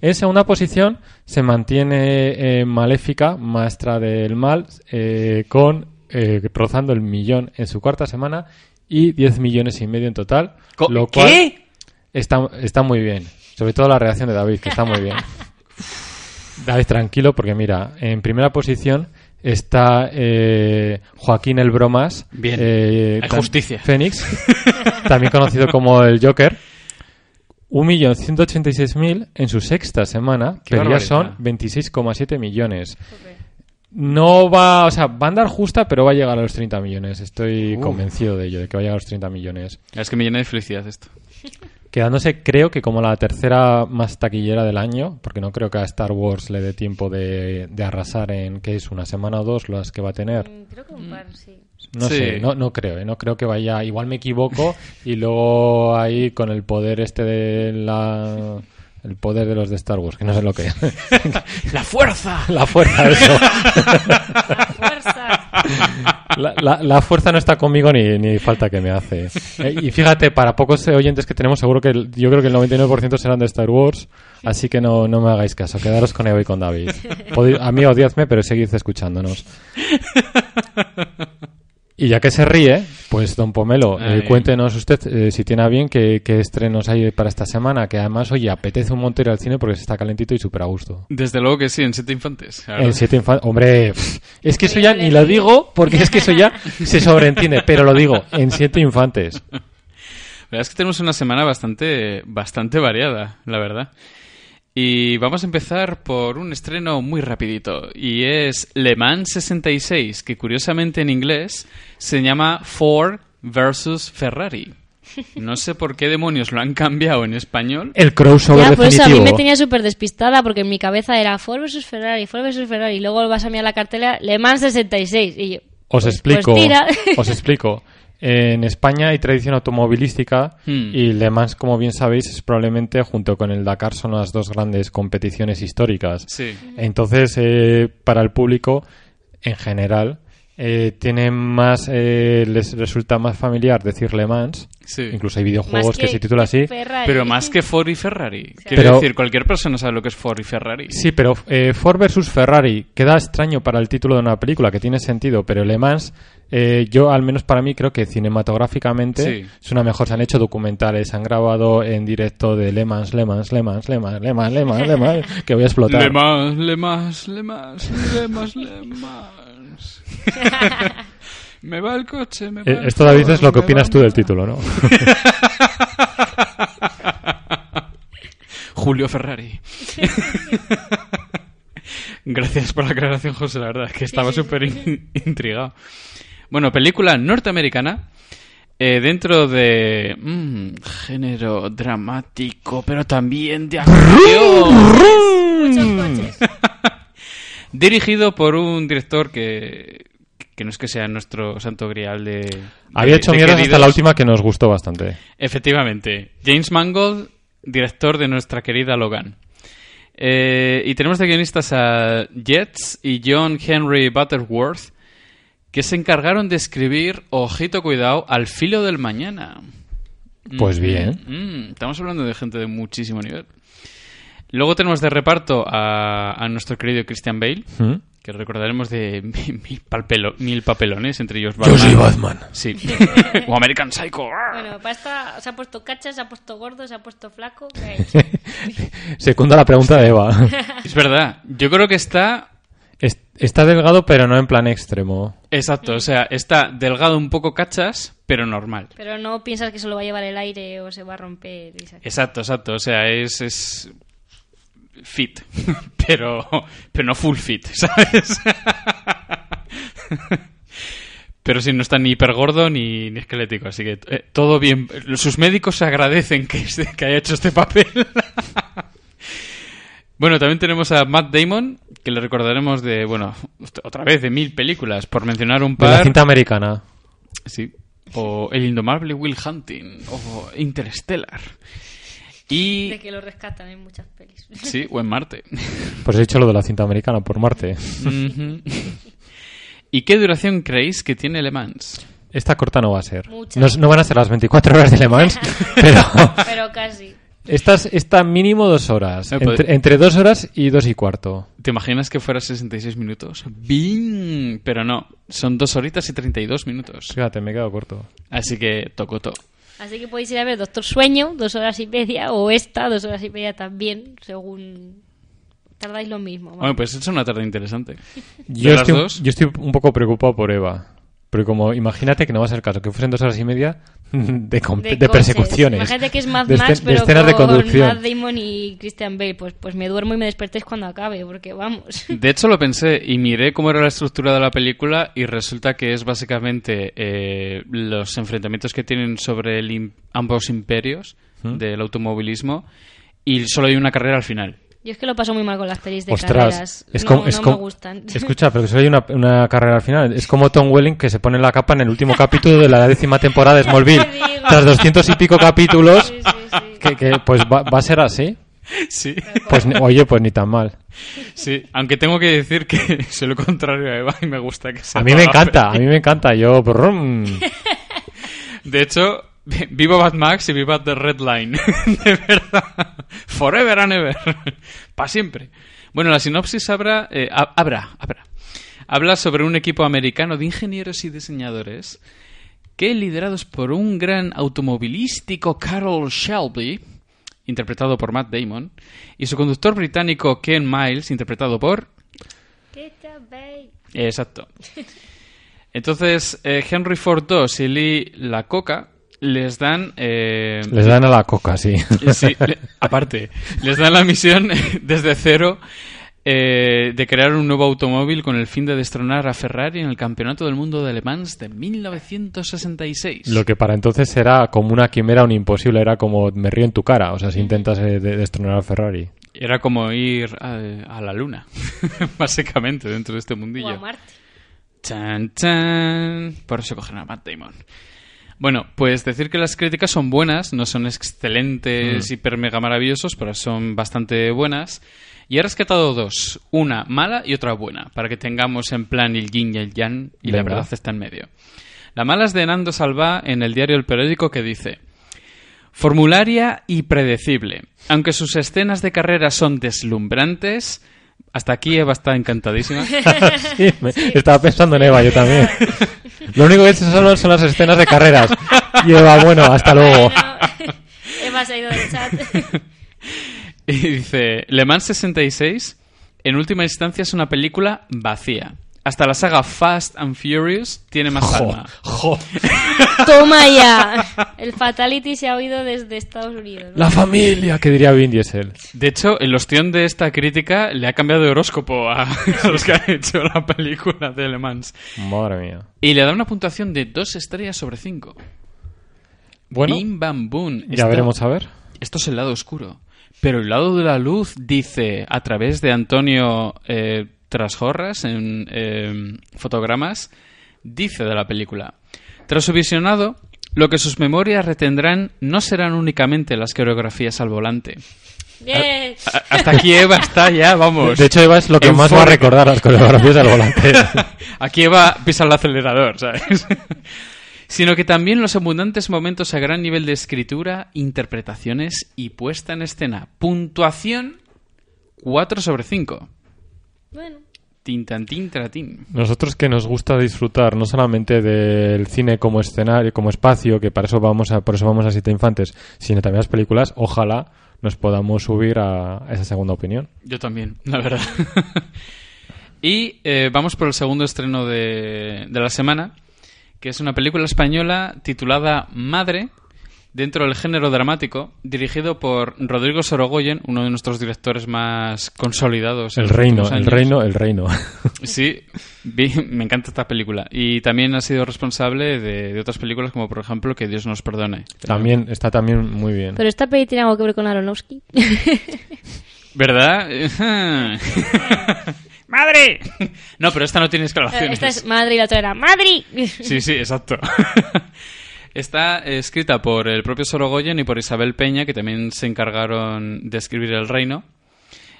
Speaker 1: En segunda posición se mantiene eh, Maléfica, Maestra del Mal, eh, con eh, rozando el millón en su cuarta semana y 10 millones y medio en total. Lo cual
Speaker 3: ¿Qué?
Speaker 1: Está, está muy bien. Sobre todo la reacción de David, que está muy bien. David, tranquilo, porque mira, en primera posición está eh, Joaquín el Bromas.
Speaker 3: Bien.
Speaker 1: eh,
Speaker 3: Hay justicia.
Speaker 1: Fénix, también conocido como el Joker. 1.186.000 en su sexta semana,
Speaker 3: Qué
Speaker 1: pero ya son
Speaker 3: barbaridad.
Speaker 1: 26,7 millones. No va, o sea, va a andar justa, pero va a llegar a los 30 millones. Estoy
Speaker 3: Uh.
Speaker 1: convencido de ello, de que va a llegar a los 30 millones.
Speaker 3: Es que me llena de felicidad esto.
Speaker 1: Quedándose, creo que como la tercera más taquillera del año, porque no creo que a Star Wars le dé tiempo de, de arrasar en, ¿qué es? ¿Una semana o dos las que va a tener?
Speaker 2: Mm, Creo que un par, sí.
Speaker 1: No
Speaker 3: Sí.
Speaker 1: sé, no, no creo, ¿eh? no creo que vaya. Igual me equivoco y luego ahí con el poder este de la. El poder de los de Star Wars, que no sé lo que es.
Speaker 3: ¡La fuerza!
Speaker 1: la fuerza, eso.
Speaker 2: ¡La fuerza!
Speaker 1: La, la- la fuerza no está conmigo ni, ni falta que me hace. Eh, y fíjate, para pocos oyentes que tenemos, seguro que el- yo creo que el 99% serán de Star Wars, así que no, no me hagáis caso, quedaros con Eva y con David. Podéis- a mí odiadme, pero seguid escuchándonos. Y ya que se ríe, pues don Pomelo, eh, cuéntenos usted eh, si tiene a bien qué, qué estrenos hay para esta semana, que además, oye, apetece un montón ir al cine porque se está calentito y súper a gusto.
Speaker 3: Desde luego que sí, en Siete Infantes.
Speaker 1: En siete infan- Hombre, es que eso ya ni lo digo porque es que eso ya se sobreentiende, pero lo digo, en siete infantes.
Speaker 3: La verdad es que tenemos una semana bastante, bastante variada, la verdad. Y vamos a empezar por un estreno muy rapidito. Y es Le Mans 66, que curiosamente en inglés se llama Ford versus Ferrari. No sé por qué demonios lo han cambiado en español.
Speaker 1: El crossover
Speaker 2: Ya, por eso a mí
Speaker 1: definitivo.
Speaker 2: me tenía súper despistada porque en mi cabeza era Ford vs Ferrari, Ford vs Ferrari. Y luego vas a mirar la cartela Le Mans 66. Y yo,
Speaker 1: Os
Speaker 2: pues-
Speaker 1: explico,
Speaker 2: pues tira.
Speaker 1: os explico. En España hay tradición automovilística
Speaker 3: Hmm.
Speaker 1: y Le Mans, como bien sabéis, es probablemente junto con el Dakar son las dos grandes competiciones históricas.
Speaker 3: Sí.
Speaker 1: Entonces, eh, para el público, en general, eh, tiene más, eh, les resulta más familiar decir Le Mans.
Speaker 3: Sí.
Speaker 1: Incluso hay videojuegos que, se titula así.
Speaker 2: Ferrari.
Speaker 3: Pero más que Ford y Ferrari. Quiero
Speaker 1: Pero-
Speaker 3: decir, cualquier persona sabe lo que es Ford y Ferrari.
Speaker 1: Sí, pero eh, Ford versus Ferrari queda extraño para el título de una película, que tiene sentido, pero Le Mans, eh, yo al menos para mí creo que cinematográficamente
Speaker 3: Sí.
Speaker 1: es una mejor. Se han hecho documentales, han grabado en directo de Le Mans, Le Mans, Le Mans, Le Mans, Le Mans, Le Mans, Le Mans, que voy a explotar.
Speaker 3: Le Mans, Le Mans, Le Mans, Le Mans, Le Mans. me va el coche, me va
Speaker 1: Eh,
Speaker 3: el
Speaker 1: esto, David, es lo que opinas tú del título, ¿no?
Speaker 3: Julio Ferrari. Gracias por la aclaración, José, la verdad, que estaba súper in- intrigado. Bueno, película norteamericana. eh, dentro de mm, género dramático, pero también de acción.
Speaker 2: Coches.
Speaker 3: Dirigido por un director que, que no es que sea nuestro santo grial de.
Speaker 1: Había
Speaker 3: de-
Speaker 1: hecho
Speaker 3: de
Speaker 1: mierdas hasta la última que nos gustó bastante.
Speaker 3: Efectivamente. James Mangold, director de nuestra querida Logan. Eh, y tenemos de guionistas a Jets y John Henry Butterworth, que se encargaron de escribir, ojito cuidado, al filo del mañana.
Speaker 1: Pues
Speaker 3: Mm,
Speaker 1: bien.
Speaker 3: mm, estamos hablando de gente de muchísimo nivel. Luego tenemos de reparto a, a nuestro querido Christian Bale,
Speaker 1: ¿Mm?
Speaker 3: que recordaremos de mil, mil palpelo- mil papelones, entre ellos
Speaker 1: Yo soy Batman.
Speaker 3: Sí. o American Psycho.
Speaker 2: Bueno, para esta se ha puesto cacha, se ha puesto gordo, se ha puesto flaco. ¿qué ha hecho?
Speaker 1: Secunda la pregunta de Eva.
Speaker 3: Es verdad. Yo creo que está
Speaker 1: Es- Está delgado, pero no en plan extremo.
Speaker 3: Exacto, o sea, está delgado un poco cachas, pero normal.
Speaker 2: Pero no piensas que se lo va a llevar el aire o se va a romper.
Speaker 3: Exacto, exacto, o sea, es, es fit, pero, pero no full fit, ¿sabes? Pero sí, no está ni hiper gordo ni, ni esquelético, así que eh, todo bien. Sus médicos se agradecen que, que haya hecho este papel. bueno, también tenemos a Matt Damon, que le recordaremos de, bueno, otra vez de mil películas, por mencionar un
Speaker 1: De la
Speaker 3: par.
Speaker 1: cinta americana.
Speaker 3: Sí. O El indomable Will Hunting. O Interstellar. Y...
Speaker 2: De que lo rescatan en muchas pelis.
Speaker 3: Sí, o en Marte.
Speaker 1: Pues he dicho lo de la cinta americana por Marte.
Speaker 3: ¿Y qué duración creéis que tiene Le Mans?
Speaker 1: Esta corta no va a ser. No, no van a ser las 24 horas de Le Mans, pero
Speaker 2: Pero casi.
Speaker 1: Esta es- está mínimo dos horas.
Speaker 3: Eh, pues-
Speaker 1: Entre, entre dos horas y dos y cuarto.
Speaker 3: ¿Te imaginas que fuera 66 minutos? ¡Bing! Pero no, son dos horitas y 32 minutos.
Speaker 1: Fíjate, me he quedado corto.
Speaker 3: Así que tocó todo.
Speaker 2: Así que podéis ir a ver Doctor Sueño, dos horas y media, o esta, dos horas y media también, según tardáis lo mismo.
Speaker 3: Bueno, pues es una tarde interesante.
Speaker 1: Yo estoy,
Speaker 3: dos?
Speaker 1: yo estoy un poco preocupado por Eva. Pero como imagínate que no va a ser caso, que fuesen dos horas y media de, com- de
Speaker 2: coches.
Speaker 1: persecuciones.
Speaker 2: Imagínate que es Mad
Speaker 1: de,
Speaker 2: Max,
Speaker 1: de
Speaker 2: pero
Speaker 1: escenas de
Speaker 2: con
Speaker 1: conducción.
Speaker 2: Matt Damon y Christian Bale. Pues, pues me duermo y me despertéis cuando acabe, porque vamos.
Speaker 3: De hecho, lo pensé y miré cómo era la estructura de la película y resulta que es básicamente eh, los enfrentamientos que tienen sobre el ambos imperios del automovilismo y solo hay una carrera al final.
Speaker 2: Yo es que lo paso muy mal con las pelis de
Speaker 1: Ostras,
Speaker 2: carreras.
Speaker 1: es
Speaker 2: no,
Speaker 1: como,
Speaker 2: no
Speaker 1: es
Speaker 2: me
Speaker 1: como-
Speaker 2: gustan.
Speaker 1: Escucha, pero que solo hay una, una carrera al final. Es como Tom Welling que se pone la capa en el último capítulo de la décima temporada de Smallville. Tras doscientos y pico capítulos,
Speaker 2: Sí, sí, sí.
Speaker 1: que, que, pues va, va a ser así.
Speaker 3: Sí,
Speaker 1: Pues oye, pues ni tan mal.
Speaker 3: sí. Aunque tengo que decir que soy lo contrario a Eva y me gusta que sea
Speaker 1: A mí me encanta, a mí me encanta. Yo, brum.
Speaker 3: De hecho, vivo Bad Max y viva The Red Line. de verdad. Forever and ever. Para siempre. Bueno, la sinopsis habrá, eh, ha- habrá, habrá. Habla sobre un equipo americano de ingenieros y diseñadores que, liderados por un gran automovilístico Carol Shelby, interpretado por Matt Damon, y su conductor británico Ken Miles, interpretado por Exacto. Entonces, eh, Henry Ford II y Lee La Coca les dan... eh,
Speaker 1: Les dan a la coca, sí.
Speaker 3: sí, le- aparte, les dan la misión desde cero eh, de crear un nuevo automóvil con el fin de destronar a Ferrari en el Campeonato del Mundo de Le Mans de 1966.
Speaker 1: Lo que para entonces era como una quimera, un imposible. Era como me río en tu cara. O sea, si intentas eh, de- destronar a Ferrari.
Speaker 3: Era como ir a, a la luna, básicamente, dentro de este
Speaker 2: O
Speaker 3: mundillo.
Speaker 2: a Marte.
Speaker 3: Chan, chan. Por eso cogen a Matt Damon. Bueno, pues decir que las críticas son buenas, no son excelentes, hiper mega maravillosos, pero son bastante buenas. Y he rescatado dos, una mala y otra buena, para que tengamos en plan el yin y el yang, y la verdad está en medio. La mala es de Nando Salva en el diario El Periódico que dice... Formularia y predecible. Aunque sus escenas de carrera son deslumbrantes, hasta aquí Eva está encantadísima.
Speaker 1: Sí, me- estaba pensando en Eva, yo también. Lo único que hecho solo son las escenas de carreras. Y Eva, bueno, hasta luego.
Speaker 2: Bueno, Eva se ha ido del chat.
Speaker 3: Y dice, Le Mans 66, en última instancia es una película vacía. Hasta la saga Fast and Furious tiene más
Speaker 1: Jo,
Speaker 3: alma.
Speaker 1: jo.
Speaker 2: Toma ya. El Fatality se ha oído desde Estados Unidos. ¿no?
Speaker 1: La familia, que diría Vin Diesel.
Speaker 3: De hecho, el ostión de esta crítica le ha cambiado de horóscopo a, a los que han hecho la película de Le Mans.
Speaker 1: Madre mía.
Speaker 3: Y le da una puntuación de dos estrellas sobre cinco.
Speaker 1: Bueno,
Speaker 3: Bim bam boom.
Speaker 1: ya
Speaker 3: Esto-
Speaker 1: veremos a ver.
Speaker 3: Esto es el lado oscuro. Pero el lado de la luz dice, a través de Antonio eh, Trasjorras, en eh, fotogramas, dice de la película. Tras su visionado, lo que sus memorias retendrán no serán únicamente las coreografías al volante. A- hasta aquí Eva está ya, vamos.
Speaker 1: De hecho, Eva es lo que más va a recordar las coreografías del volante.
Speaker 3: Aquí Eva pisa el acelerador, ¿sabes? Sino que también los abundantes momentos a gran nivel de escritura, interpretaciones y puesta en escena. Puntuación 4 sobre 5.
Speaker 2: Bueno.
Speaker 3: Tintantín tratín.
Speaker 1: Nosotros que nos gusta disfrutar no solamente del cine como escenario, como espacio, que para eso vamos a, por eso vamos a Siete Infantes, sino también las películas, ojalá nos podamos subir a esa segunda opinión.
Speaker 3: Yo también, la verdad. y eh, vamos por el segundo estreno de, de la semana, que es una película española titulada Madre, dentro del género dramático, dirigido por Rodrigo Sorogoyen, uno de nuestros directores más consolidados. en
Speaker 1: El reino, el reino, el reino.
Speaker 3: Sí, vi- me encanta esta película. Y también ha sido responsable de, de otras películas, como por ejemplo Que Dios nos perdone.
Speaker 1: también, está también muy bien.
Speaker 2: Pero esta peli tiene algo que ver con Aronofsky.
Speaker 3: ¿Verdad? ¡Madre! No, pero esta no tiene exclamaciones.
Speaker 2: Esta es madre y la otra era Madrid.
Speaker 3: Sí, sí, exacto. Está escrita por el propio Sorogoyen y por Isabel Peña, que también se encargaron de escribir El Reino.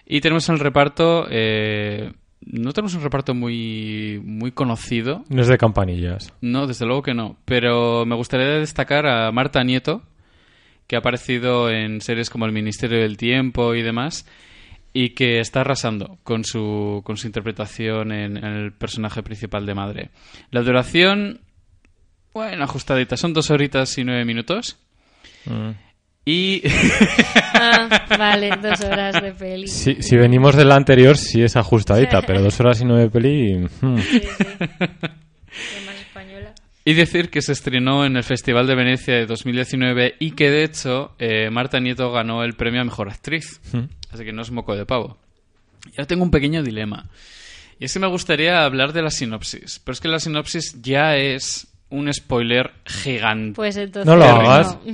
Speaker 3: Y tenemos el reparto... eh, no tenemos un reparto muy, muy conocido.
Speaker 1: No es de campanillas.
Speaker 3: No, desde luego que no. Pero me gustaría destacar a Marta Nieto, que ha aparecido en series como El Ministerio del Tiempo y demás, y que está arrasando con su, con su interpretación en, en el personaje principal de Madre. La duración, bueno, ajustadita, son dos horitas y nueve minutos.
Speaker 1: Mm.
Speaker 3: Y
Speaker 2: Ah, vale, dos horas de peli.
Speaker 1: Si, si venimos de la anterior, sí es ajustadita, pero dos horas y nueve peli... mm.
Speaker 2: Sí, sí. Y más española.
Speaker 3: Y decir que se estrenó en el Festival de Venecia de 2019 y que de hecho eh, Marta Nieto ganó el premio a Mejor Actriz. Así que no es moco de pavo. Y ahora tengo un pequeño dilema. Y es que me gustaría hablar de la sinopsis. Pero es que la sinopsis ya es un spoiler gigante.
Speaker 2: Pues entonces...
Speaker 1: No lo hagas.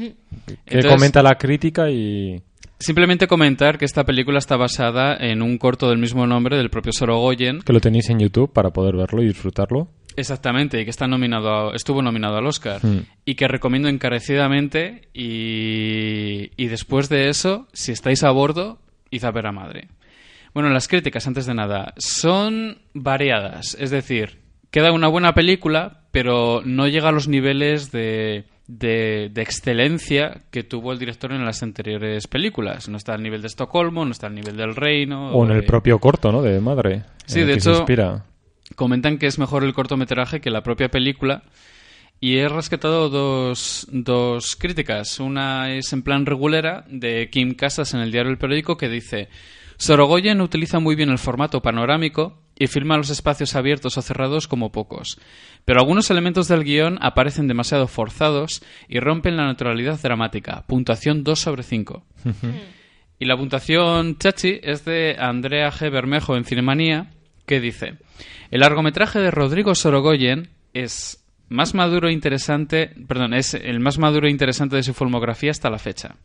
Speaker 1: Que
Speaker 3: Entonces-
Speaker 1: comenta la crítica y...
Speaker 3: Simplemente comentar que esta película está basada en un corto del mismo nombre del propio Sorogoyen.
Speaker 1: Que lo tenéis en YouTube para poder verlo y disfrutarlo.
Speaker 3: Exactamente, y que está nominado a- estuvo nominado al Oscar.
Speaker 1: Hmm.
Speaker 3: Y que recomiendo encarecidamente. Y, y después de eso, si estáis a bordo, id a ver a madre. Bueno, las críticas, antes de nada, son variadas. Es decir, queda una buena película, pero no llega a los niveles de, de, de excelencia que tuvo el director en las anteriores películas. No está al nivel de Estocolmo, no está al nivel del Reino.
Speaker 1: O en el propio corto, ¿no? De Madre.
Speaker 3: Sí, de hecho-
Speaker 1: inspira.
Speaker 3: comentan que es mejor el cortometraje que la propia película. Y he rescatado dos, dos críticas. Una es en plan regulera de Kim Casas en el diario El Periódico que dice Sorogoyen utiliza muy bien el formato panorámico y filma los espacios abiertos o cerrados como pocos. Pero algunos elementos del guion aparecen demasiado forzados y rompen la naturalidad dramática. Puntuación 2 sobre 5. Y la puntuación chachi es de Andrea G. Bermejo en Cinemanía, que dice: El largometraje de Rodrigo Sorogoyen es más maduro e interesante, perdón, es el más maduro e interesante de su filmografía hasta la fecha.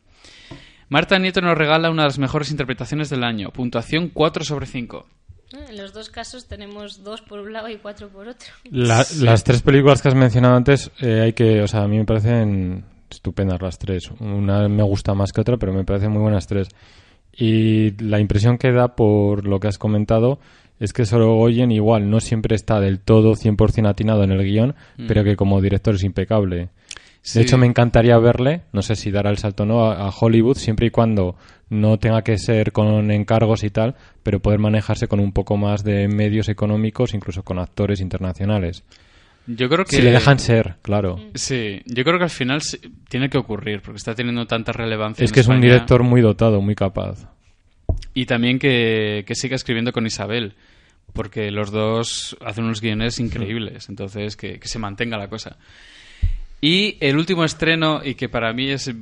Speaker 3: Marta Nieto nos regala una de las mejores interpretaciones del año, puntuación 4 sobre 5.
Speaker 2: En los dos casos tenemos dos por un lado y cuatro por otro.
Speaker 1: La- Las tres películas que has mencionado antes, eh, hay que, o sea, a mí me parecen estupendas las tres. Una me gusta más que otra, pero me parecen muy buenas tres. Y la impresión que da por lo que has comentado es que Sorogoyen igual no siempre está del todo 100% atinado en el guion, pero que como director es impecable.
Speaker 3: Sí.
Speaker 1: De hecho, me encantaría verle, no sé si dará el salto o no, a, a Hollywood, siempre y cuando no tenga que ser con encargos y tal, pero poder manejarse con un poco más de medios económicos, incluso con actores internacionales.
Speaker 3: Yo creo que.
Speaker 1: Si le dejan ser, claro.
Speaker 3: Sí, yo creo que al final sí- tiene que ocurrir, porque está teniendo tanta relevancia.
Speaker 1: Es
Speaker 3: en
Speaker 1: que es un director muy dotado, muy capaz.
Speaker 3: Y también que, que siga escribiendo con Isabel, porque los dos hacen unos guiones increíbles, entonces que, que se mantenga la cosa. Y el último estreno, y que para mí es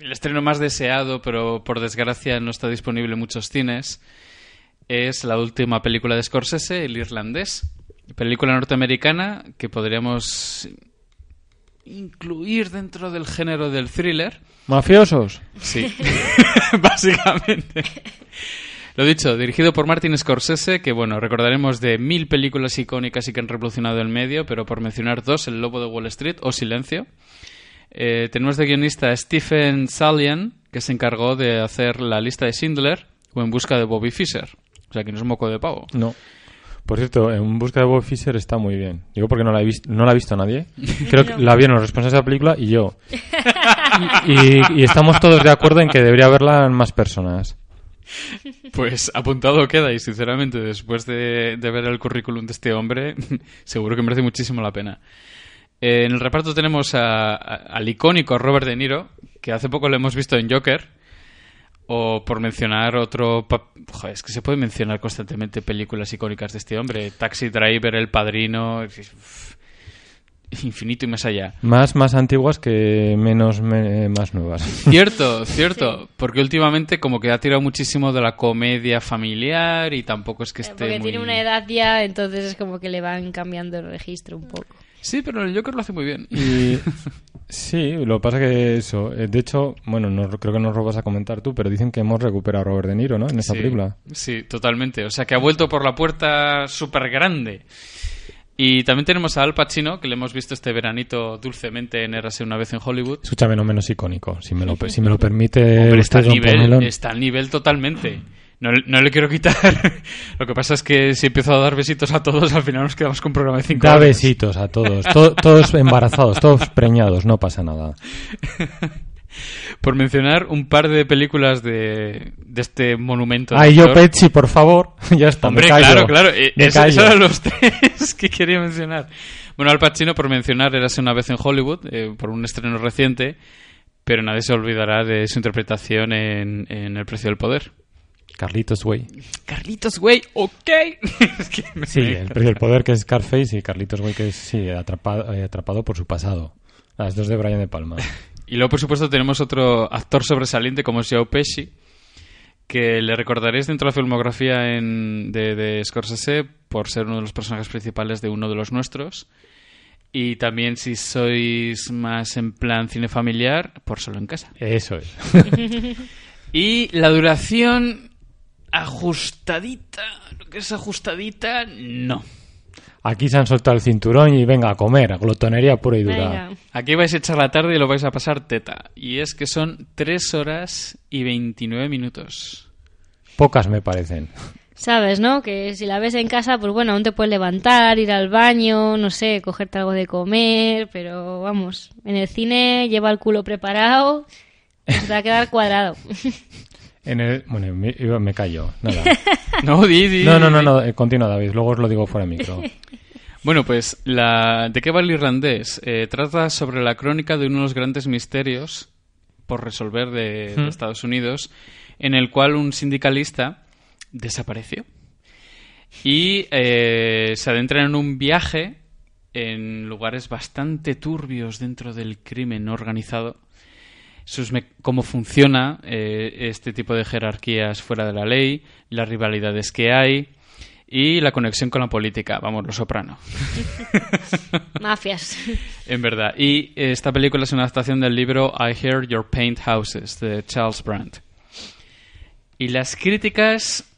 Speaker 3: el estreno más deseado, pero por desgracia no está disponible en muchos cines, es la última película de Scorsese, El Irlandés. Película norteamericana que podríamos incluir dentro del género del thriller.
Speaker 1: ¿Mafiosos?
Speaker 3: Sí, básicamente. Lo dicho, dirigido por Martin Scorsese, que bueno, recordaremos de mil películas icónicas y que han revolucionado el medio, pero por mencionar dos, El Lobo de Wall Street o Silencio. Eh, tenemos de guionista a Stephen Salian, que se encargó de hacer la lista de Schindler o En busca de Bobby Fischer. O sea, que no es moco de pavo.
Speaker 1: No. Por cierto, en busca de Bob Fisher está muy bien. Digo porque no la, he no la ha visto nadie. Creo que la vieron los responsables de la película y yo. Y, y- y estamos todos de acuerdo en que debería verla más personas.
Speaker 3: Pues apuntado queda y sinceramente después de, de ver el currículum de este hombre, seguro que merece muchísimo la pena. Eh, en el reparto tenemos a- a- al icónico Robert De Niro, que hace poco lo hemos visto en Joker, o por mencionar otro... Joder, es que se puede mencionar constantemente películas icónicas de este hombre. Taxi Driver, El Padrino... uf, Infinito y más allá.
Speaker 1: Más, más antiguas que menos, me- más nuevas.
Speaker 3: Cierto, cierto, porque últimamente como que ha tirado muchísimo de la comedia familiar y tampoco es que esté
Speaker 2: Porque
Speaker 3: muy...
Speaker 2: tiene una edad ya, entonces es como que le van cambiando el registro un poco.
Speaker 3: Sí, pero el Joker lo hace muy bien.
Speaker 1: Y sí, lo que pasa que eso, eh, de hecho, bueno, no, creo que nos lo vas a comentar tú, pero dicen que hemos recuperado a Robert De Niro, ¿no? En esta
Speaker 3: sí,
Speaker 1: película.
Speaker 3: Sí, totalmente. O sea, que ha vuelto por la puerta súper grande. Y también tenemos a Al Pacino, que le hemos visto este veranito dulcemente en Érase una vez en Hollywood.
Speaker 1: Escúchame, no menos icónico, si me lo, si me lo permite
Speaker 3: Hombre, está al, nivel, está al nivel totalmente. No, no le quiero quitar. Lo que pasa es que si empiezo a dar besitos a todos, al final nos quedamos con un programa de cinco
Speaker 1: Da
Speaker 3: horas.
Speaker 1: besitos a todos, to- todos embarazados, todos preñados, no pasa nada.
Speaker 3: Por mencionar un par de películas de, de este monumento.
Speaker 1: Ay, yo. Pepsi, por favor. ya está,
Speaker 3: Hombre,
Speaker 1: me callo.
Speaker 3: claro, claro. eh,
Speaker 1: Me
Speaker 3: eso-
Speaker 1: callo.
Speaker 3: esos eran los tres que quería mencionar. Bueno, Al Pacino, por mencionar, érase una vez en Hollywood, eh, por un estreno reciente, pero nadie se olvidará de su interpretación en, en El precio del poder.
Speaker 1: Carlitos Way.
Speaker 3: Carlitos, güey, ok. Es que me-
Speaker 1: Sí, el precio del poder que es Scarface y Carlitos Way que es sí, atrapado, eh, atrapado por su pasado. Las dos de Brian De Palma.
Speaker 3: Y luego, por supuesto, tenemos otro actor sobresaliente como Joe Pesci, que le recordaréis dentro de la filmografía en- de, de Scorsese por ser uno de los personajes principales de uno de los nuestros. Y también, si sois más en plan cine familiar, por solo en casa.
Speaker 1: Eso es.
Speaker 3: Y la duración ajustadita, lo que es ajustadita, no.
Speaker 1: Aquí se han soltado el cinturón y venga a comer, glotonería pura y dura.
Speaker 2: Venga.
Speaker 3: Aquí vais a echar la tarde y lo vais a pasar teta. Y es que son 3 horas y 29 minutos.
Speaker 1: Pocas me parecen.
Speaker 2: Sabes, ¿no? Que si la ves en casa, pues bueno, aún te puedes levantar, ir al baño, no sé, cogerte algo de comer, pero vamos, en el cine lleva el culo preparado, te va a quedar cuadrado.
Speaker 1: En el, bueno, me, callo. Nada.
Speaker 3: No, di, di,
Speaker 1: No, no, no. eh, Continúa, David. Luego os lo digo fuera de micro.
Speaker 3: Bueno, pues, la... ¿de qué va el irlandés? Eh, trata sobre la crónica de uno de los grandes misterios por resolver de, de
Speaker 1: Hmm.
Speaker 3: Estados Unidos, en el cual un sindicalista desapareció. Y eh, se adentra en un viaje en lugares bastante turbios dentro del crimen organizado. Sus me- cómo funciona eh, este tipo de jerarquías fuera de la ley, las rivalidades que hay y la conexión con la política. Vamos, lo soprano.
Speaker 2: Mafias.
Speaker 3: En verdad. Y esta película es una adaptación del libro I Hear Your Paint Houses de Charles Brandt. Y las críticas.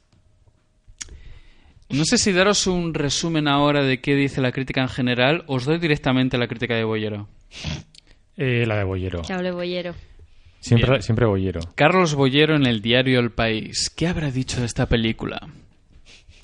Speaker 3: No sé si daros un resumen ahora de qué dice la crítica en general. Os doy directamente la crítica de Boyero.
Speaker 1: Eh, la de Bollero.
Speaker 2: Que hable bollero.
Speaker 1: Siempre,
Speaker 3: Bien.
Speaker 1: siempre Bollero.
Speaker 3: Carlos Boyero en el diario El País. ¿Qué habrá dicho de esta película?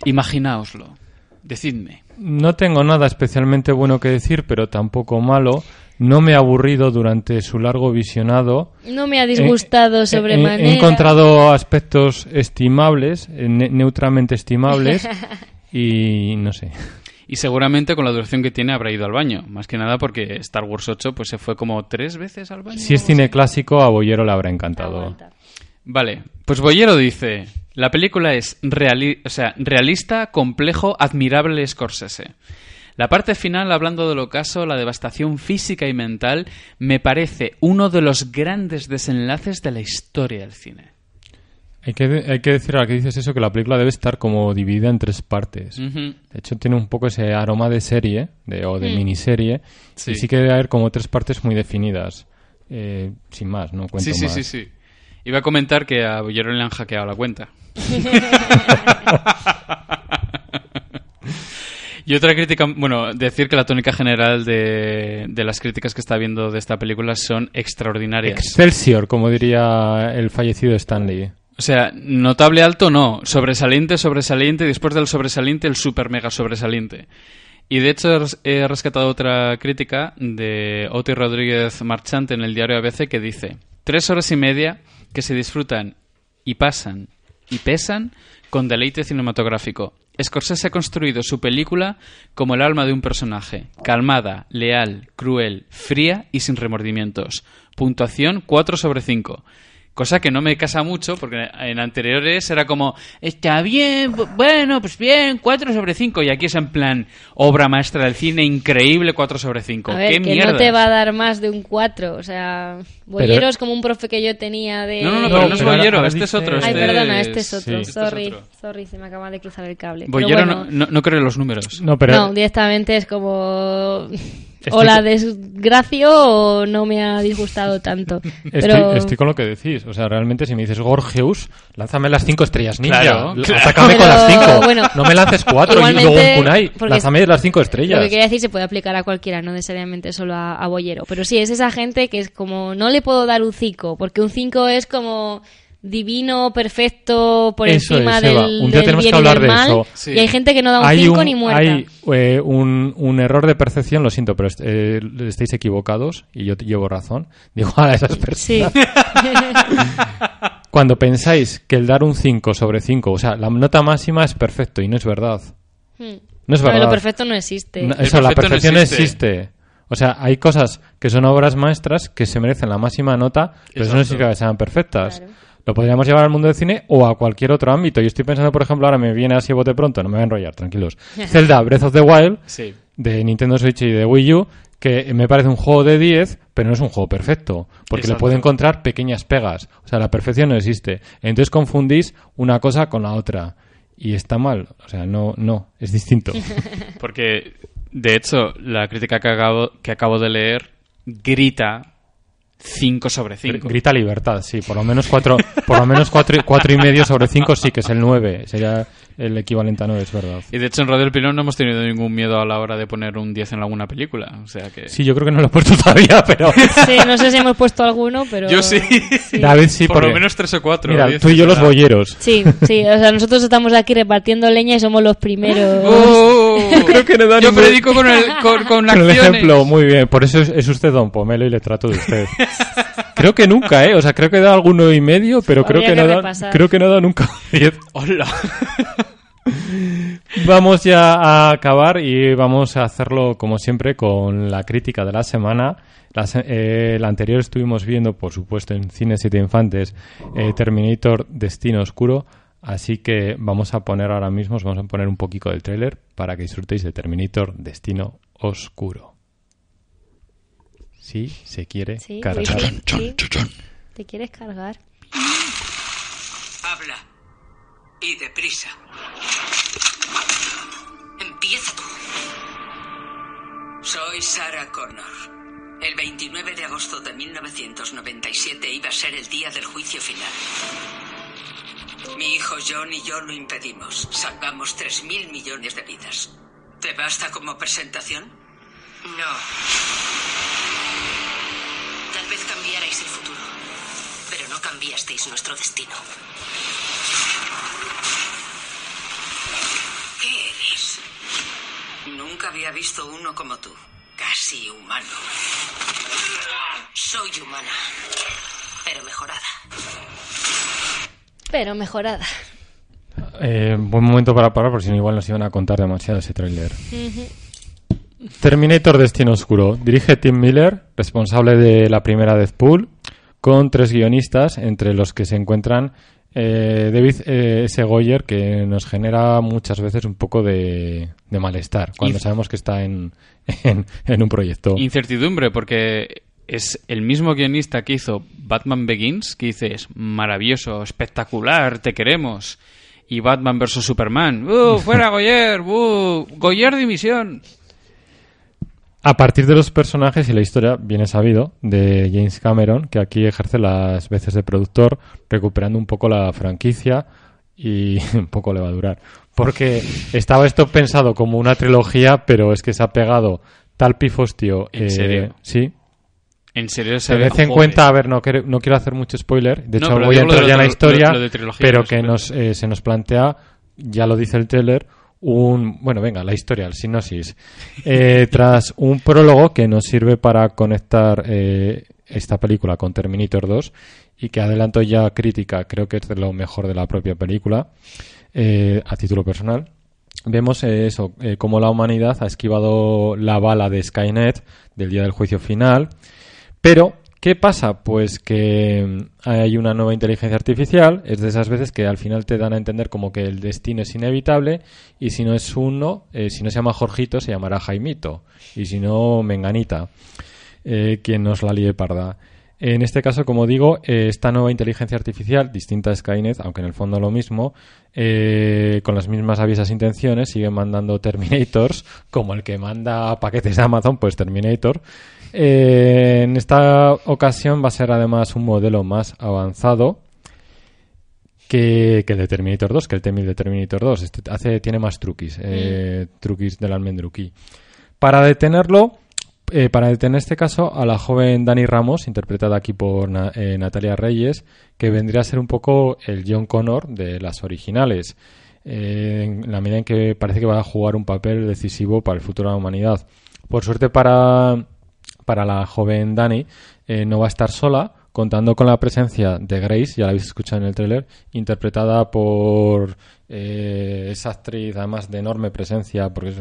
Speaker 3: Imaginaoslo. Decidme.
Speaker 1: No tengo nada especialmente bueno que decir, pero tampoco malo. No me ha aburrido durante su largo visionado.
Speaker 2: No me ha disgustado
Speaker 1: Eh, eh,
Speaker 2: sobremanera.
Speaker 1: He, encontrado aspectos estimables, eh, ne- neutramente estimables, y no sé.
Speaker 3: Y seguramente con la duración que tiene habrá ido al baño. Más que nada porque Star Wars 8 pues se fue como tres veces al baño.
Speaker 1: Si es cine clásico, a Bollero le habrá encantado.
Speaker 3: Vale, pues Boyero dice, la película es reali- o sea, realista, complejo, admirable Scorsese. La parte final, hablando del ocaso, la devastación física y mental, me parece uno de los grandes desenlaces de la historia del cine.
Speaker 1: Hay que, hay que decir a la que dices eso que la película debe estar como dividida en tres partes. De hecho, tiene un poco ese aroma de serie de, o de
Speaker 2: Mm.
Speaker 1: miniserie.
Speaker 3: Sí.
Speaker 1: Y sí que debe haber como tres partes muy definidas. Eh, sin más, no cuento
Speaker 3: Sí, sí,
Speaker 1: más.
Speaker 3: sí, sí. Iba a comentar que a Boyero le han hackeado la cuenta. y otra crítica, bueno, decir que la tónica general de, de las críticas que está viendo de esta película son extraordinarias.
Speaker 1: Excelsior, como diría el fallecido Stanley.
Speaker 3: O sea, notable alto no, sobresaliente, sobresaliente, y después del sobresaliente el super mega sobresaliente. Y de hecho he rescatado otra crítica de Oti Rodríguez Marchante en el diario ABC que dice, tres horas y media que se disfrutan y pasan y pesan con deleite cinematográfico. Scorsese ha construido su película como el alma de un personaje, calmada, leal, cruel, fría y sin remordimientos. Puntuación 4 sobre 5. Cosa que no me casa mucho, porque en anteriores era como, está bien, bu- bueno, pues bien, 4 sobre 5. Y aquí es en plan, obra maestra del cine, increíble, 4 sobre 5.
Speaker 2: A ver,
Speaker 3: ¡Qué
Speaker 2: que
Speaker 3: mierda!
Speaker 2: no te va a dar más de un 4. O sea, Bollero es como un profe que yo tenía de...
Speaker 3: No, no, no,
Speaker 1: No,
Speaker 3: pero no es
Speaker 1: pero
Speaker 3: Bollero,
Speaker 1: ahora
Speaker 3: este es
Speaker 1: dice-
Speaker 3: otro.
Speaker 2: Ay,
Speaker 3: este
Speaker 2: perdona,
Speaker 3: es-
Speaker 2: este es otro.
Speaker 1: sí.
Speaker 3: Este es
Speaker 2: Sorry,
Speaker 3: otro.
Speaker 2: sorry, se me acaba de cruzar el cable.
Speaker 3: Bollero
Speaker 2: Pero
Speaker 3: no,
Speaker 2: bueno,
Speaker 3: no, no creo en los números.
Speaker 1: No, pero
Speaker 2: no, directamente es como... O la desgracio o no me ha disgustado tanto.
Speaker 1: estoy,
Speaker 2: Pero...
Speaker 1: estoy con lo que decís. O sea, realmente si me dices Gorgeus, lánzame las cinco estrellas ninja.
Speaker 3: Claro.
Speaker 1: Atácame con las cinco.
Speaker 2: bueno,
Speaker 1: no me lances cuatro y luego un kunai. Lánzame las cinco
Speaker 2: Lo
Speaker 1: estrellas.
Speaker 2: que quería decir se puede aplicar a cualquiera, no necesariamente solo a, a Bollero. Pero sí, es esa gente que es como, no le puedo dar un 5, porque un 5 es como divino, perfecto, por
Speaker 1: Eso
Speaker 2: encima
Speaker 1: es, Eva.
Speaker 2: del,
Speaker 1: Un día
Speaker 2: del
Speaker 1: tenemos
Speaker 2: bien
Speaker 1: que
Speaker 2: y del
Speaker 1: hablar de
Speaker 2: mal.
Speaker 1: eso.
Speaker 3: Sí.
Speaker 2: Y hay gente que no da un
Speaker 1: hay
Speaker 2: 5
Speaker 1: un,
Speaker 2: ni muerta.
Speaker 1: hay, eh, un, un error de percepción, lo siento, pero est- eh, estáis equivocados y yo llevo razón. Digo a esas personas.
Speaker 2: Sí.
Speaker 1: Cuando pensáis que el dar un 5 sobre 5, o sea, la nota máxima es perfecto y no es verdad.
Speaker 2: Hmm.
Speaker 1: No es verdad.
Speaker 2: lo perfecto no existe.
Speaker 1: No, eso, la
Speaker 3: no
Speaker 1: perfección
Speaker 3: existe.
Speaker 1: existe. O sea, hay cosas que son obras maestras que se merecen la máxima nota, pero eso no significa que sean perfectas.
Speaker 2: Claro.
Speaker 1: Lo podríamos llevar al mundo del cine o a cualquier otro ámbito. Yo estoy pensando, por ejemplo, ahora me viene así a bote pronto, no me voy a enrollar, tranquilos. Zelda Breath of the Wild
Speaker 3: Sí.
Speaker 1: de Nintendo Switch y de Wii U, que me parece un juego de 10, pero no es un juego perfecto, porque le puede encontrar pequeñas pegas. O sea, la perfección no existe. Entonces confundís una cosa con la otra. Y está mal. O sea, no, no, es distinto.
Speaker 3: Porque, de hecho, la crítica que acabo, que acabo de leer grita 5 sobre 5.
Speaker 1: Grita libertad, sí. Por lo menos cuatro, por lo menos cuatro, y- cuatro y medio sobre cinco sí que es el 9. Sería el equivalente a 9, es verdad.
Speaker 3: Y de hecho, en Radio El Pilón no hemos tenido ningún miedo a la hora de poner un 10 en alguna película. O sea que.
Speaker 1: Sí, yo creo que no lo he puesto todavía, pero...
Speaker 2: Sí, no sé si hemos puesto alguno, pero...
Speaker 3: Yo sí.
Speaker 1: David sí,
Speaker 3: Por
Speaker 1: porque...
Speaker 3: lo menos 3 o 4.
Speaker 1: Mira, tú y yo los boyeros.
Speaker 2: Sí, sí, o sea, nosotros estamos aquí repartiendo leña y somos los primeros.
Speaker 1: Creo que no da
Speaker 3: Yo
Speaker 1: ningún-
Speaker 3: predico con, el, con, con
Speaker 1: Con el ejemplo, muy bien. Por eso es, es usted don Pomelo y le trato de usted. creo que nunca, ¿eh? O sea, creo que da alguno y medio, pero creo que,
Speaker 2: que
Speaker 1: no da, creo que no da nunca 10.
Speaker 3: Hola.
Speaker 1: Vamos ya a acabar y vamos a hacerlo como siempre con la crítica de la semana. La, eh, la anterior estuvimos viendo, por supuesto, en Cine Siete Infantes, eh, Terminator Destino Oscuro. Así que vamos a poner ahora mismo, os vamos a poner un poquito del tráiler para que disfrutéis de Terminator Destino Oscuro. Sí, se quiere
Speaker 2: Sí,
Speaker 1: cargar.
Speaker 2: sí, sí. ¿Te quieres cargar?
Speaker 5: Habla. Y deprisa. Empieza tú. Soy Sarah Connor. El 29 de agosto de 1997 iba a ser el día del juicio final. Mi hijo John y yo lo impedimos. Salvamos 3.000 millones de vidas. ¿Te basta como presentación?
Speaker 4: No. Tal vez cambiarais el futuro, pero no cambiasteis nuestro destino.
Speaker 5: ¿Qué eres? Nunca había visto uno como tú. Casi humano.
Speaker 4: Soy humana, pero mejorada.
Speaker 2: Pero mejorada.
Speaker 1: Eh, buen momento para parar, porque si no, igual nos iban a contar demasiado ese tráiler. Terminator Destino Oscuro. Dirige Tim Miller, responsable de la primera Deadpool, con tres guionistas, entre los que se encuentran eh, David eh, S. Goyer, que nos genera muchas veces un poco de, de malestar cuando
Speaker 3: Y-
Speaker 1: sabemos que está en, en, en un proyecto.
Speaker 3: Incertidumbre, porque es el mismo guionista que hizo Batman Begins, que dices, maravilloso, espectacular, te queremos. Y Batman vs. Superman, ¡uh, fuera Goyer! ¡uh, Goyer dimisión!
Speaker 1: A partir de los personajes y la historia, bien sabido, de James Cameron, que aquí ejerce las veces de productor, recuperando un poco la franquicia y un poco le va a durar. Porque estaba esto pensado como una trilogía, pero es que se ha pegado tal pifostio.
Speaker 3: ¿En serio?
Speaker 1: Sí.
Speaker 3: En serio, se
Speaker 1: Tened en cuenta, a ver, no, quiero- no quiero hacer mucho spoiler, de
Speaker 3: No,
Speaker 1: hecho voy a entrar ya en la historia,
Speaker 3: lo- lo de trilogía,
Speaker 1: pero que nos, eh, se nos plantea, ya lo dice el trailer, un, bueno, venga, la historia, el sinopsis. Eh, tras un prólogo que nos sirve para conectar eh, esta película con Terminator 2 y que adelanto ya crítica, creo que es de lo mejor de la propia película, eh, a título personal. Vemos eh, eso, eh, cómo la humanidad ha esquivado la bala de Skynet del día del juicio final, pero, ¿qué pasa? Pues que mm, hay una nueva inteligencia artificial, es de esas veces que al final te dan a entender como que el destino es inevitable y si no es uno, eh, si no se llama Jorgito, se llamará Jaimito y si no, Menganita, eh, quien nos la líe parda. En este caso, como digo, eh, esta nueva inteligencia artificial, distinta a Skynet, aunque en el fondo lo mismo, eh, con las mismas aviesas intenciones, sigue mandando Terminators, como el que manda paquetes de Amazon, pues Terminator. Eh, en esta ocasión va a ser además un modelo más avanzado que, que el de Terminator 2, que el T-1000 de Terminator 2. Este hace, tiene más truquis, eh, truquis del almendruquí. Para detenerlo, eh, para detener este caso a la joven Dani Ramos, interpretada aquí por Na- eh, Natalia Reyes, que vendría a ser un poco el John Connor de las originales, eh, en la medida en que parece que va a jugar un papel decisivo para el futuro de la humanidad. Por suerte para, para la joven Dani, eh, no va a estar sola, contando con la presencia de Grace, ya la habéis escuchado en el tráiler, interpretada por eh, esa actriz, además de enorme presencia, porque es,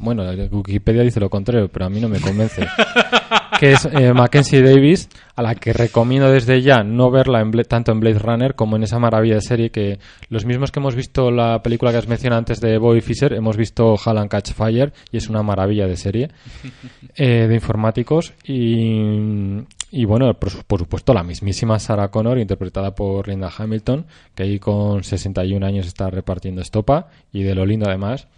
Speaker 1: bueno, Wikipedia dice lo contrario, pero a mí no me convence. que es eh, Mackenzie Davis, a la que recomiendo desde ya no verla en Bla- tanto en Blade Runner como en esa maravilla de serie que los mismos que hemos visto la película que has mencionado antes de Bobby Fischer, hemos visto Hall and Catch Fire y es una maravilla de serie eh, de informáticos y, y bueno, por supuesto la mismísima Sarah Connor interpretada por Linda Hamilton que ahí con 61 años está repartiendo estopa y de lo lindo además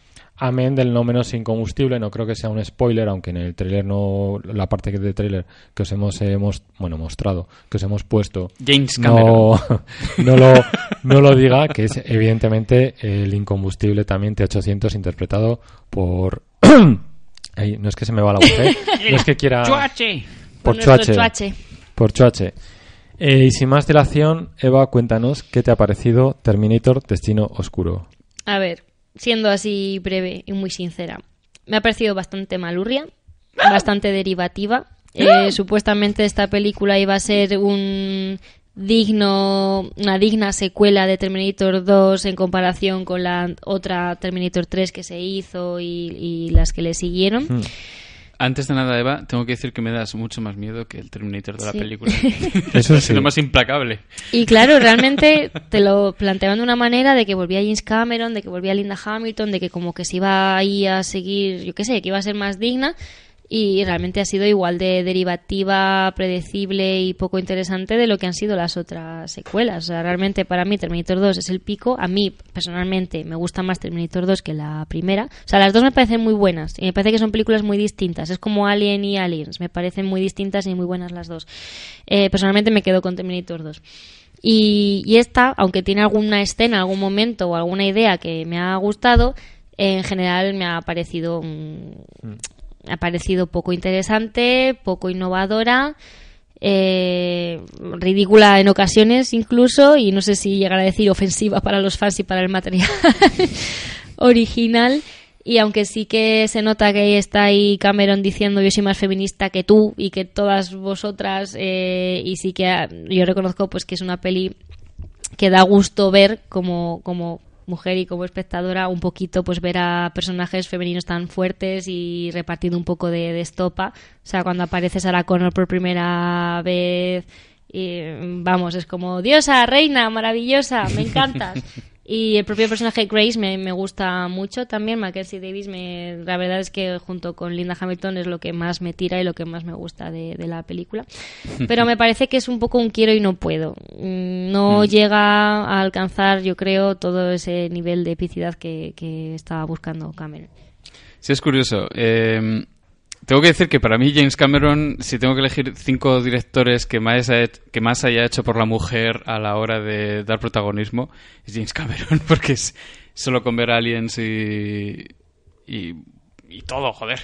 Speaker 1: Amén del no menos incombustible, no creo que sea un spoiler, aunque en el tráiler no, la parte que de tráiler que os hemos, hemos, bueno, mostrado, que os hemos puesto,
Speaker 3: James Cameron.
Speaker 1: no, no, lo, no lo diga, que es evidentemente el incombustible también T800 interpretado por... Ay, no es que se me va la voz, ¿eh? no es que quiera...
Speaker 3: ¡Chuache!
Speaker 1: Por Chuache.
Speaker 2: chuache.
Speaker 1: Por Chuache. Eh, y sin más dilación, Eva, cuéntanos qué te ha parecido Terminator Destino Oscuro.
Speaker 2: A ver, siendo así breve y muy sincera, me ha parecido bastante malurria, bastante derivativa. Eh, supuestamente esta película iba a ser un digno, una digna secuela de Terminator 2 en comparación con la otra Terminator 3 que se hizo y, y las que le siguieron.
Speaker 1: Hmm.
Speaker 3: Antes de nada, Eva, tengo que decir que me das mucho más miedo que el Terminator de la película.
Speaker 1: Eso
Speaker 3: es
Speaker 1: sí.
Speaker 3: lo más implacable.
Speaker 2: Y claro, realmente te lo planteaban de una manera de que volvía James Cameron, de que volvía Linda Hamilton, de que como que se iba ahí a seguir, yo qué sé, que iba a ser más digna. Y realmente ha sido igual de derivativa, predecible y poco interesante de lo que han sido las otras secuelas. O sea, realmente para mí Terminator 2 es el pico. A mí, personalmente, me gusta más Terminator 2 que la primera. O sea, las dos me parecen muy buenas. Y me parece que son películas muy distintas. Es como Alien y Aliens. Me parecen muy distintas y muy buenas las dos. Eh, personalmente me quedo con Terminator 2. Y, y esta, aunque tiene alguna escena, algún momento o alguna idea que me ha gustado, en general me ha parecido mm, me ha parecido poco interesante, poco innovadora, eh, ridícula en ocasiones incluso, y no sé si llegar a decir ofensiva para los fans y para el material original. Y aunque sí que se nota que está ahí Cameron diciendo yo soy más feminista que tú y que todas vosotras, eh, y sí que yo reconozco pues que es una peli que da gusto ver como, como mujer y como espectadora un poquito pues ver a personajes femeninos tan fuertes y repartiendo un poco de, estopa. O sea, cuando aparece Sarah Connor por primera vez, y, vamos, es como diosa, reina, maravillosa, me encantas. Y el propio personaje Grace me, me gusta mucho también. Mackenzie Davis, me, la verdad es que junto con Linda Hamilton es lo que más me tira y lo que más me gusta de, de la película. Pero me parece que es un poco un quiero y no puedo. Mm, No llega a alcanzar, yo creo, todo ese nivel de epicidad que, que estaba buscando Cameron.
Speaker 3: Sí, es curioso. Eh, tengo que decir que para mí James Cameron, si tengo que elegir cinco directores que más, ha he- que más haya hecho por la mujer a la hora de dar protagonismo, es James Cameron, porque es solo con ver aliens y, y, y todo, joder,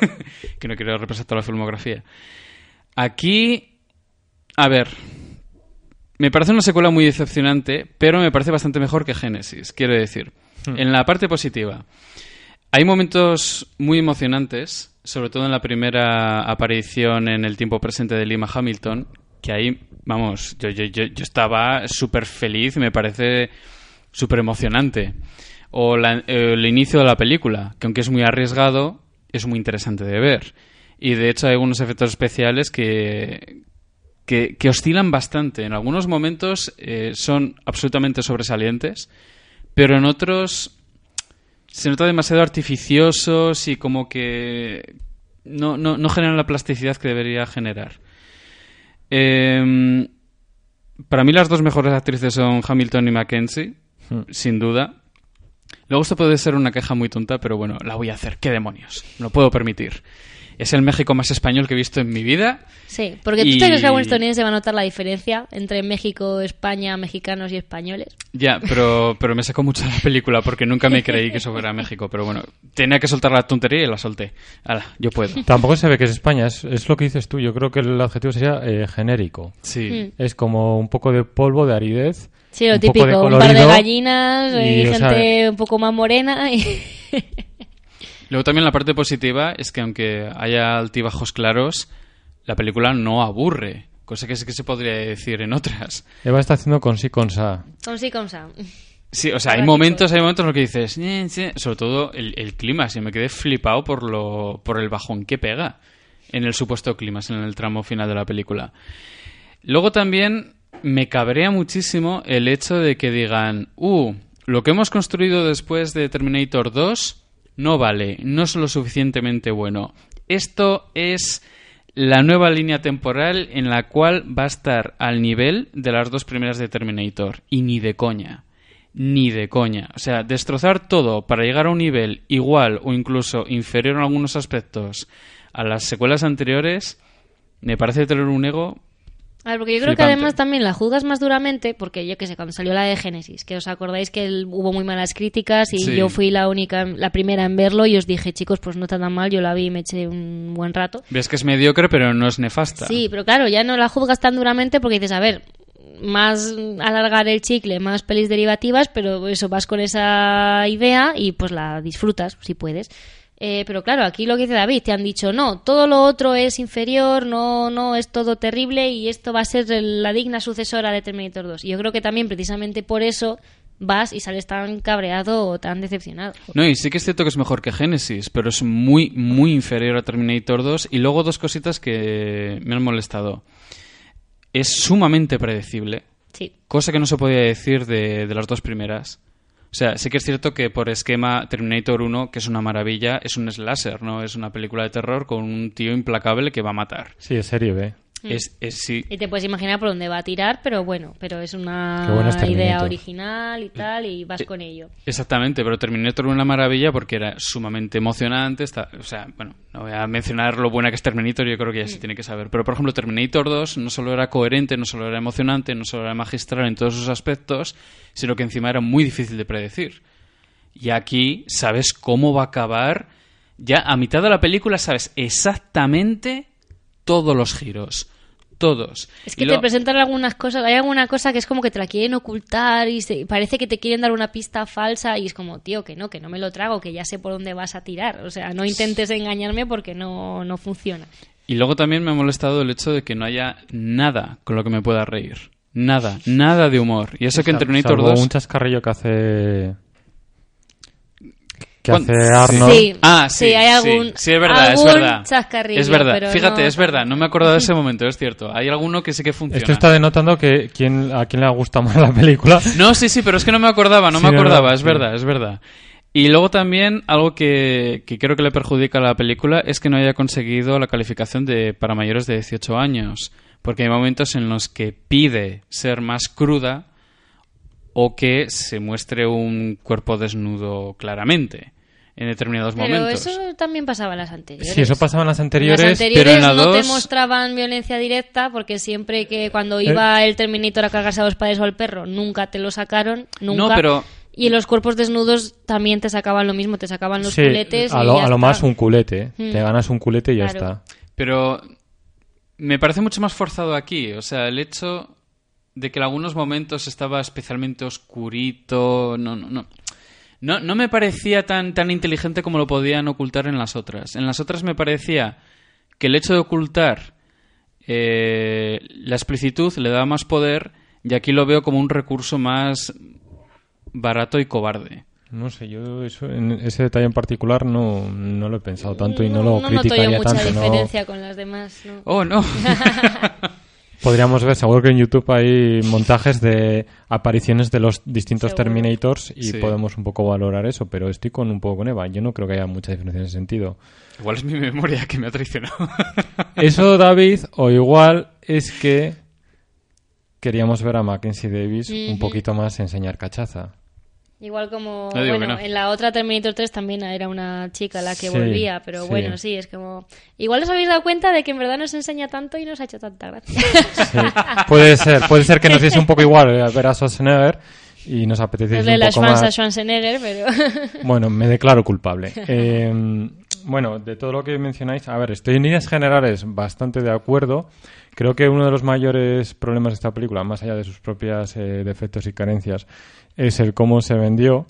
Speaker 3: que no quiero representar la filmografía. Aquí, a ver, me parece una secuela muy decepcionante, pero me parece bastante mejor que Genesis, quiero decir. En la parte positiva, hay momentos muy emocionantes, sobre todo en la primera aparición en el tiempo presente de Lima Hamilton, que ahí, vamos, yo, yo, yo, yo estaba súper feliz, me parece súper emocionante. O la- el inicio de la película, que aunque es muy arriesgado, es muy interesante de ver. Y de hecho hay algunos efectos especiales que, que, que oscilan bastante. En algunos momentos eh, son absolutamente sobresalientes, pero en otros se nota demasiado artificiosos y como que no, no, no generan la plasticidad que debería generar. Em, para mí las dos mejores actrices son Hamilton y Mackenzie, sin duda. Luego esto puede ser una queja muy tonta, pero bueno, la voy a hacer. ¿Qué demonios? Lo puedo permitir. Es el México más español que he visto en mi vida.
Speaker 2: Sí, porque tú
Speaker 3: Y-
Speaker 2: te crees que algún estadounidense va a notar la diferencia entre México, España, mexicanos y españoles.
Speaker 3: Ya, pero, pero me sacó mucho la película porque nunca me creí que eso fuera México. Pero bueno, tenía que soltar la tontería y la solté. Hala, yo puedo.
Speaker 1: Tampoco se ve que es España, es, es lo que dices tú. Yo creo que el adjetivo sería eh, genérico.
Speaker 3: Sí.
Speaker 2: Mm.
Speaker 1: Es como un poco de polvo, de aridez.
Speaker 2: Sí, lo
Speaker 1: un poco
Speaker 2: típico, un par de gallinas y,
Speaker 1: y, o sea,
Speaker 2: gente un poco más morena. Y...
Speaker 3: Luego también la parte positiva es que aunque haya altibajos claros, la película no aburre. Cosa que sí que se podría decir en otras.
Speaker 1: Eva está haciendo con sí, con sa.
Speaker 2: con sí, con sa.
Speaker 3: Sí, o sea, hay momentos, hay momentos en los que dices, sobre todo el, el clima, si me quedé flipado por lo, por el bajón que pega en el supuesto clímax, en el tramo final de la película. Luego también me cabrea muchísimo el hecho de que digan, uh, lo que hemos construido después de Terminator 2 no vale, no es lo suficientemente bueno. Esto es la nueva línea temporal en la cual va a estar al nivel de las dos primeras de Terminator. Y ni de coña. Ni de coña. O sea, destrozar todo para llegar a un nivel igual o incluso inferior en algunos aspectos a las secuelas anteriores, me parece tener un ego
Speaker 2: A ver, porque yo creo que además también la juzgas más duramente, porque yo que sé, cuando salió la de Génesis, que os acordáis que el- hubo muy malas críticas y
Speaker 3: Sí.
Speaker 2: yo fui la única, la primera en verlo y os dije, chicos, pues no está tan mal, yo la vi y me eché un buen rato.
Speaker 3: Ves que es mediocre, pero no es nefasta.
Speaker 2: Sí, pero claro, ya no la juzgas tan duramente porque dices, a ver, más alargar el chicle, más pelis derivativas, pero eso vas con esa idea y pues la disfrutas, si puedes. Eh, pero claro, aquí lo que dice David, te han dicho, no, todo lo otro es inferior, no, no, es todo terrible y esto va a ser la digna sucesora de Terminator 2. Y yo creo que también precisamente por eso vas y sales tan cabreado o tan decepcionado.
Speaker 3: No, y sí que es cierto que es mejor que Genesis, pero es muy, muy inferior a Terminator 2. Y luego dos cositas que me han molestado. Es sumamente predecible,
Speaker 2: Sí.
Speaker 3: cosa que no se podía decir de, de las dos primeras. O sea, sí que es cierto que por esquema Terminator 1, que es una maravilla, es un slasher, ¿no? Es una película de terror con un tío implacable que va a matar.
Speaker 1: Sí, es serie B.
Speaker 3: Es, es sí.
Speaker 2: Y te puedes imaginar por dónde va a tirar, pero bueno, pero es una idea original y tal, y vas
Speaker 3: Eh,
Speaker 2: con ello.
Speaker 3: Exactamente, pero Terminator una maravilla porque era sumamente emocionante. Está, o sea, bueno, no voy a mencionar lo buena que es Terminator, yo creo que ya se tiene que saber. Pero, por ejemplo, Terminator 2 no solo era coherente, no solo era emocionante, no solo era magistral en todos sus aspectos, sino que encima era muy difícil de predecir. Y aquí sabes cómo va a acabar. Ya a mitad de la película sabes exactamente todos los giros. Todos.
Speaker 2: Es
Speaker 3: Y
Speaker 2: que
Speaker 3: lo-
Speaker 2: te presentan algunas cosas, hay alguna cosa que es como que te la quieren ocultar y se- parece que te quieren dar una pista falsa y es como, tío, que no, que no me lo trago, que ya sé por dónde vas a tirar. O sea, no intentes engañarme porque no, no funciona.
Speaker 3: Y luego también me ha molestado el hecho de que no haya nada con lo que me pueda reír. Nada, nada de humor. Y eso que en Terminator
Speaker 1: salvo
Speaker 3: 2...
Speaker 1: un chascarrillo que hace... Que
Speaker 3: ¿Cuán-
Speaker 1: hace Arnold.
Speaker 2: Sí.
Speaker 3: Ah, sí,
Speaker 2: Sí, hay algún-
Speaker 3: sí, sí, es verdad, es verdad.
Speaker 2: chascarrillo,
Speaker 3: es verdad,
Speaker 2: pero
Speaker 3: fíjate,
Speaker 2: no
Speaker 3: es verdad, no me acordaba de ese momento, es cierto. Hay alguno que sí que funciona.
Speaker 1: Esto está denotando que quién, a quién le ha gustado más la película.
Speaker 3: No, sí, sí, pero es que no me acordaba, no
Speaker 1: Sí,
Speaker 3: me acordaba, es
Speaker 1: sí.
Speaker 3: verdad, es verdad. Y luego también algo que, que creo que le perjudica a la película es que no haya conseguido la calificación de para mayores de 18 años. Porque hay momentos en los que pide ser más cruda o que se muestre un cuerpo desnudo claramente en determinados
Speaker 2: Pero
Speaker 3: momentos.
Speaker 2: eso también pasaba en las anteriores.
Speaker 1: Sí, eso pasaba en las
Speaker 2: En
Speaker 1: anteriores.
Speaker 2: las anteriores
Speaker 3: pero en la
Speaker 2: no te mostraban violencia directa porque siempre que cuando
Speaker 1: Eh.
Speaker 2: iba el Terminator a cargarse a los padres o al perro nunca te lo sacaron, nunca.
Speaker 3: No, pero-
Speaker 2: Y en los cuerpos desnudos también te sacaban lo mismo, te sacaban los
Speaker 1: Sí,
Speaker 2: culetes
Speaker 1: a
Speaker 2: y
Speaker 1: lo,
Speaker 2: ya
Speaker 1: a lo
Speaker 2: está.
Speaker 1: más un culete.
Speaker 2: Mm.
Speaker 1: Te ganas un culete y ya está.
Speaker 3: Pero me parece mucho más forzado aquí. O sea, el hecho de que en algunos momentos estaba especialmente oscurito. No, no, no. No, no me parecía tan, tan inteligente como lo podían ocultar en las otras. En las otras me parecía que el hecho de ocultar eh, la explicitud le daba más poder y aquí lo veo como un recurso más barato y cobarde.
Speaker 1: No sé, yo eso, en ese detalle en particular no, no lo he pensado tanto y no, lo
Speaker 2: no noto yo
Speaker 1: criticaría
Speaker 2: mucha
Speaker 1: tanto. ¿no?
Speaker 2: diferencia con las demás. ¿no?
Speaker 3: Oh, no.
Speaker 1: Podríamos ver, seguro que en YouTube hay montajes de apariciones de los distintos
Speaker 2: Seguro.
Speaker 1: Terminators y
Speaker 3: Sí.
Speaker 1: podemos un poco valorar eso, pero estoy con un poco con Eva. Yo no creo que haya mucha diferencia en ese sentido.
Speaker 3: Igual es mi memoria que me ha traicionado.
Speaker 1: Eso, David, o igual es que queríamos ver a Mackenzie Davis un poquito más enseñar cachaza.
Speaker 2: Igual como,
Speaker 3: No
Speaker 2: bueno,
Speaker 3: no.
Speaker 2: en la otra Terminator 3 también era una chica la que
Speaker 1: Sí,
Speaker 2: volvía, pero
Speaker 1: sí.
Speaker 2: bueno, sí, es como... Igual os habéis dado cuenta de que en verdad nos enseña tanto y nos ha hecho tanta gracia.
Speaker 1: Sí, puede ser, puede ser que nos diese un poco igual eh, ver a Schwarzenegger y nos apeteciese
Speaker 2: Darle
Speaker 1: un
Speaker 2: las
Speaker 1: poco
Speaker 2: fans a
Speaker 1: más.
Speaker 2: Schwarzenegger, pero...
Speaker 1: Bueno, me declaro culpable. Eh, bueno, de todo lo que mencionáis, a ver, estoy en líneas generales bastante de acuerdo. Creo que uno de los mayores problemas de esta película, más allá de sus propios defectos y carencias, es el cómo se vendió.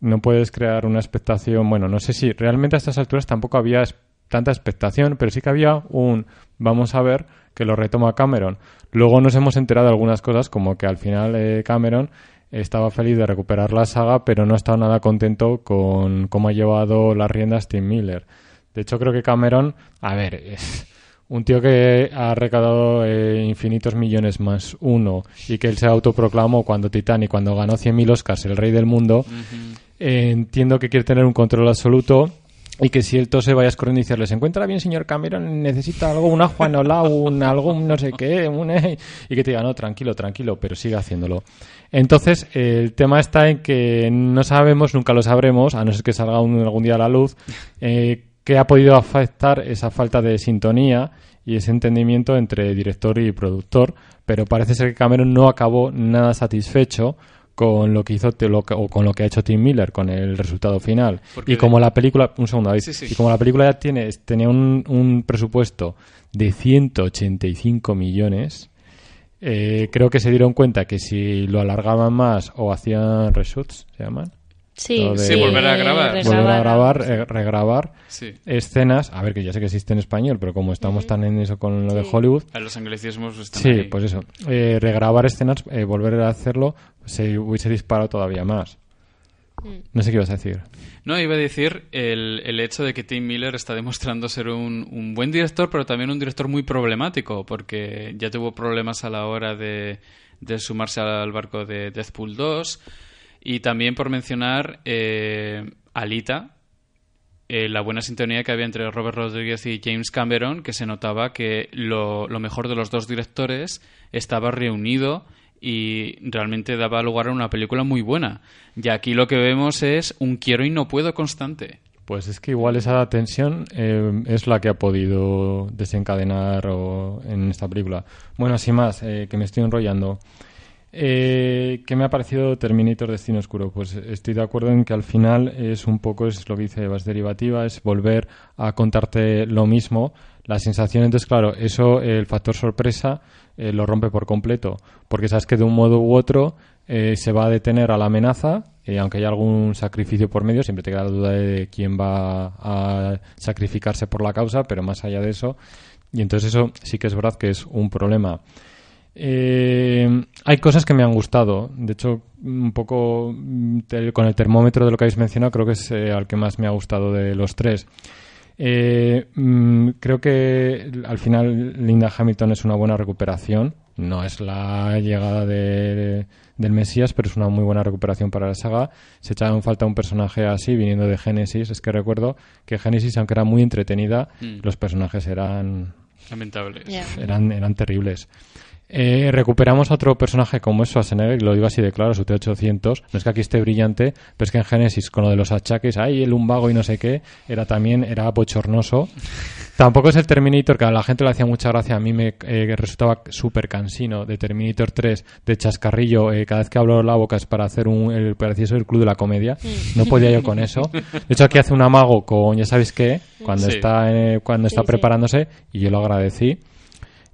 Speaker 1: No puedes crear una expectación. Bueno, no sé si realmente a estas alturas tampoco había tanta expectación, pero sí que había un vamos a ver que lo retoma Cameron. Luego nos hemos enterado de algunas cosas, como que al final eh, Cameron estaba feliz de recuperar la saga, pero no estaba nada contento con cómo ha llevado las riendas Tim Miller. De hecho, creo que Cameron, a ver, es- un tío que ha recaudado eh, infinitos millones más uno y que él se autoproclamó cuando Titanic, cuando ganó 100.000 Oscars, el rey del mundo, eh, entiendo que quiere tener un control absoluto y que si el tose vayas corriendo y decirle, ¿se encuentra bien, señor Cameron? ¿Necesita algo? ¿Una Juanola? ¿Un algo? un no sé qué? un, eh", y que te diga, no, tranquilo, tranquilo, pero sigue haciéndolo. Entonces, el tema está en que no sabemos, nunca lo sabremos, a no ser que salga un- algún día a la luz, eh, qué ha podido afectar esa falta de sintonía y ese entendimiento entre director y productor, pero parece ser que Cameron no acabó nada satisfecho con lo que hizo que- o con lo que ha hecho Tim Miller con el resultado final.
Speaker 3: Porque
Speaker 1: y como la película un segundo David,
Speaker 3: Sí, sí.
Speaker 1: y como la película ya tiene tenía un, un presupuesto de 185 millones eh, creo que se dieron cuenta que si lo alargaban más o hacían reshoots se llaman
Speaker 2: Sí,
Speaker 1: de-
Speaker 3: Sí, volver a grabar.
Speaker 1: volver a grabar eh, regrabar
Speaker 3: Sí.
Speaker 1: escenas a ver que ya sé que existe en español pero como estamos tan en eso con lo de. Hollywood
Speaker 3: A los anglicismos están
Speaker 1: Sí,
Speaker 3: ahí.
Speaker 1: pues eso. Eh, regrabar escenas, eh, volver a hacerlo, se hubiese disparado todavía más. No sé qué ibas a decir.
Speaker 3: No, iba a decir el, el hecho de que Tim Miller está demostrando ser un, un buen director, pero también un director muy problemático, porque ya tuvo problemas a la hora de, de sumarse al barco de Deathpool 2. Y también por mencionar eh, Alita, eh, la buena sintonía que había entre Robert Rodríguez y James Cameron, que se notaba que lo, lo mejor de los dos directores estaba reunido y realmente daba lugar a una película muy buena. Y aquí lo que vemos es un quiero y no puedo constante.
Speaker 1: Pues es que igual esa tensión eh, es la que ha podido desencadenar en esta película. Bueno, sin más, eh, que me estoy enrollando. Eh, ¿Qué me ha parecido Terminator Destino Oscuro? Pues estoy de acuerdo en que al final es un poco, es lo que dice Evas Derivativa, es volver a contarte lo mismo. La sensación, entonces, claro, eso, el factor sorpresa, eh, lo rompe por completo. Porque sabes que de un modo u otro eh, se va a detener a la amenaza, eh, aunque haya algún sacrificio por medio, siempre te queda la duda de quién va a sacrificarse por la causa, pero más allá de eso. Y entonces eso sí que es verdad que es un problema. Eh, hay cosas que me han gustado. De hecho, un poco mm, con el termómetro de lo que habéis mencionado, creo que es eh, al que más me ha gustado de los tres. Eh, mm, creo que al final Linda Hamilton es una buena recuperación. No es la llegada de- del Mesías, pero es una muy buena recuperación para la saga. Se echaba en falta un personaje así, viniendo de Génesis. Es que recuerdo que Génesis, aunque era muy entretenida,
Speaker 3: Mm.
Speaker 1: los personajes eran
Speaker 3: Lamentable.
Speaker 2: Ya.
Speaker 1: eran, eran terribles. Eh, recuperamos a otro personaje como es Schwarzenegger, y lo digo así de claro, su T-800. No es que aquí esté brillante, pero es que en Génesis, con lo de los achaques, ay, el lumbago y no sé qué, era también, era bochornoso. Tampoco es el Terminator, que a la gente le hacía mucha gracia, a mí me eh, resultaba súper cansino, de Terminator 3, de chascarrillo, eh, cada vez que hablo la boca es para hacer un, el parecía el club de la comedia. No podía yo con eso. De hecho, aquí hace un amago con, ya sabéis qué, cuando
Speaker 3: Sí.
Speaker 1: está, eh, cuando está
Speaker 2: sí.
Speaker 1: preparándose, y yo lo agradecí.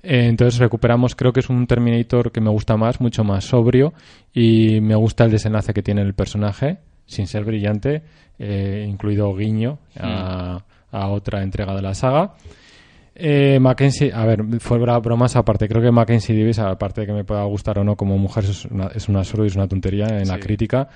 Speaker 1: Eh, entonces recuperamos, creo que es un Terminator que me gusta más, mucho más sobrio y me gusta el desenlace que tiene el personaje, sin ser brillante, eh, incluido guiño a, a otra entrega de la saga. Eh, Mackenzie, a ver, fue bromas aparte. Creo que Mackenzie Davis, aparte de que me pueda gustar o no como mujer, es una, es un absurdo y es una tontería en la crítica.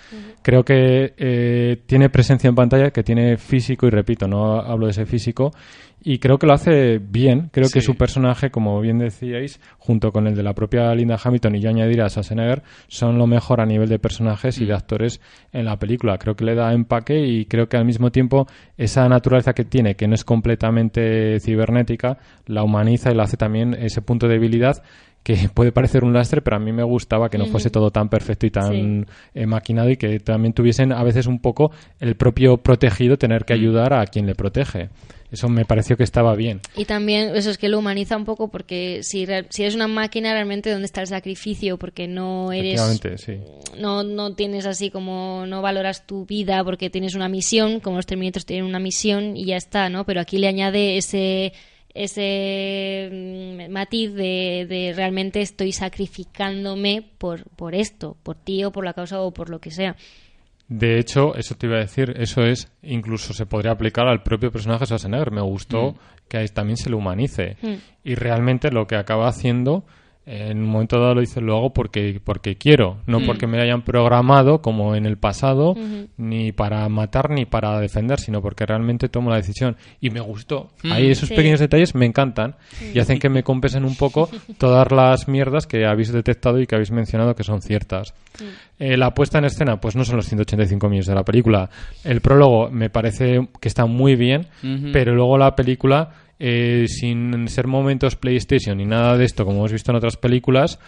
Speaker 1: Creo que eh, tiene presencia en pantalla, que tiene físico, y repito, no hablo de ese físico, y creo que lo hace bien. Creo que su personaje, como bien decíais, junto con el de la propia Linda Hamilton y yo añadir a Schwarzenegger, son lo mejor a nivel de personajes y de actores en la película. Creo que le da empaque y creo que al mismo tiempo esa naturaleza que tiene, que no es completamente cibernética, la humaniza y la hace también ese punto de debilidad que puede parecer un lastre, pero a mí me gustaba que no fuese todo tan perfecto y tan eh, maquinado y que también tuviesen a veces un poco el propio protegido tener que ayudar a quien le protege. Eso me pareció que estaba bien.
Speaker 2: Y también eso es que lo humaniza un poco porque si, si eres una máquina realmente dónde está el sacrificio porque no eres
Speaker 1: sí.
Speaker 2: no, no tienes así como no valoras tu vida porque tienes una misión, como los Terminators tienen una misión y ya está, ¿no? Pero aquí le añade ese ese mm, matiz de, de realmente estoy sacrificándome por, por esto, por ti o por la causa o por lo que sea.
Speaker 1: De hecho, eso te iba a decir, eso es, incluso se podría aplicar al propio personaje Schwarzenegger. Me gustó que ahí también se le humanice.
Speaker 2: Mm.
Speaker 1: Y realmente lo que acaba haciendo En un momento dado lo dices, lo hago porque, porque quiero, no
Speaker 3: Mm.
Speaker 1: porque me hayan programado como en el pasado, ni para matar ni para defender, sino porque realmente tomo la decisión. Y me gustó.
Speaker 3: Mm.
Speaker 1: Ahí esos
Speaker 2: Sí.
Speaker 1: pequeños detalles me encantan y hacen que me compensen un poco todas las mierdas que habéis detectado y que habéis mencionado que son ciertas. Eh, la puesta en escena, pues no son los 185 millones de la película. El prólogo me parece que está muy bien, pero luego la película, eh, sin ser momentos PlayStation ni nada de esto, como hemos visto en otras películas,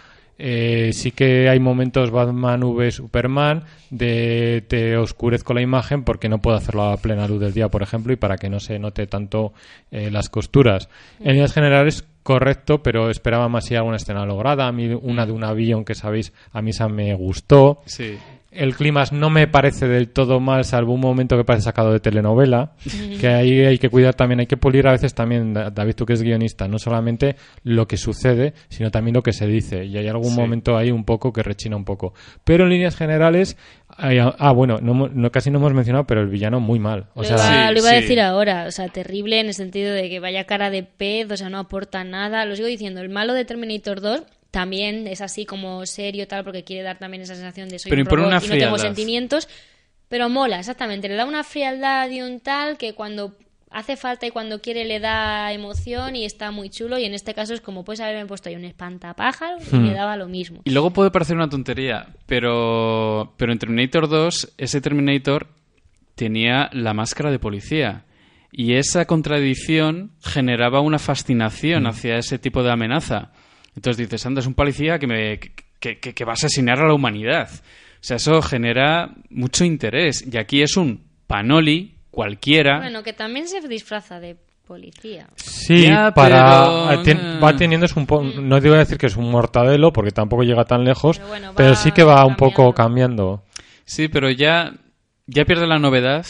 Speaker 1: eh, sí que hay momentos Batman v Superman de te oscurezco la imagen porque no puedo hacerlo a plena luz del día, por ejemplo, y para que no se note tanto eh, las costuras. En líneas generales, correcto, pero esperaba más si alguna escena lograda. A mí una de un avión que sabéis, a mí esa me gustó.
Speaker 3: Sí.
Speaker 1: El clima no me parece del todo mal, salvo un momento que parece sacado de telenovela, que ahí hay que cuidar también, hay que pulir a veces también, Da- David, tú que es guionista, no solamente lo que sucede, sino también lo que se dice, y hay algún
Speaker 3: Sí.
Speaker 1: momento ahí un poco que rechina un poco. Pero en líneas generales, hay- ah, bueno, no, hemos- no- casi no hemos mencionado, pero el villano muy mal. O
Speaker 2: lo,
Speaker 1: sea,
Speaker 2: iba,
Speaker 3: Sí,
Speaker 2: lo iba a decir ahora, o sea, terrible en el sentido de que vaya cara de pez, o sea, no aporta nada. Lo sigo diciendo, el malo de Terminator 2 también es así como serio tal porque quiere dar también esa sensación de soy
Speaker 3: Pero
Speaker 2: un
Speaker 3: impone
Speaker 2: robot
Speaker 3: una
Speaker 2: y no tengo sentimientos, pero mola, exactamente, le da una frialdad y un tal que cuando hace falta y cuando quiere le da emoción y está muy chulo y en este caso es como puedes haberme puesto ahí un espantapájaros y
Speaker 1: Hmm.
Speaker 2: me daba lo mismo.
Speaker 3: Y luego puede parecer una tontería, pero, pero en Terminator 2, ese Terminator tenía la máscara de policía. Y esa contradicción generaba una fascinación hacia ese tipo de amenaza. Entonces dices, anda, es un policía que, me, que, que- que va a asesinar a la humanidad. O sea, eso genera mucho interés. Y aquí es un panoli cualquiera.
Speaker 2: Bueno, que también se disfraza de policía.
Speaker 1: Sí,
Speaker 3: Ya,
Speaker 1: para
Speaker 3: pero, eh.
Speaker 1: va teniendo es un po- no digo decir que es un mortadelo porque tampoco llega tan lejos,
Speaker 2: Pero bueno,
Speaker 1: pero
Speaker 2: va
Speaker 1: sí que va un poco
Speaker 2: cambiando.
Speaker 1: cambiando.
Speaker 3: Sí, pero ya, ya pierde la novedad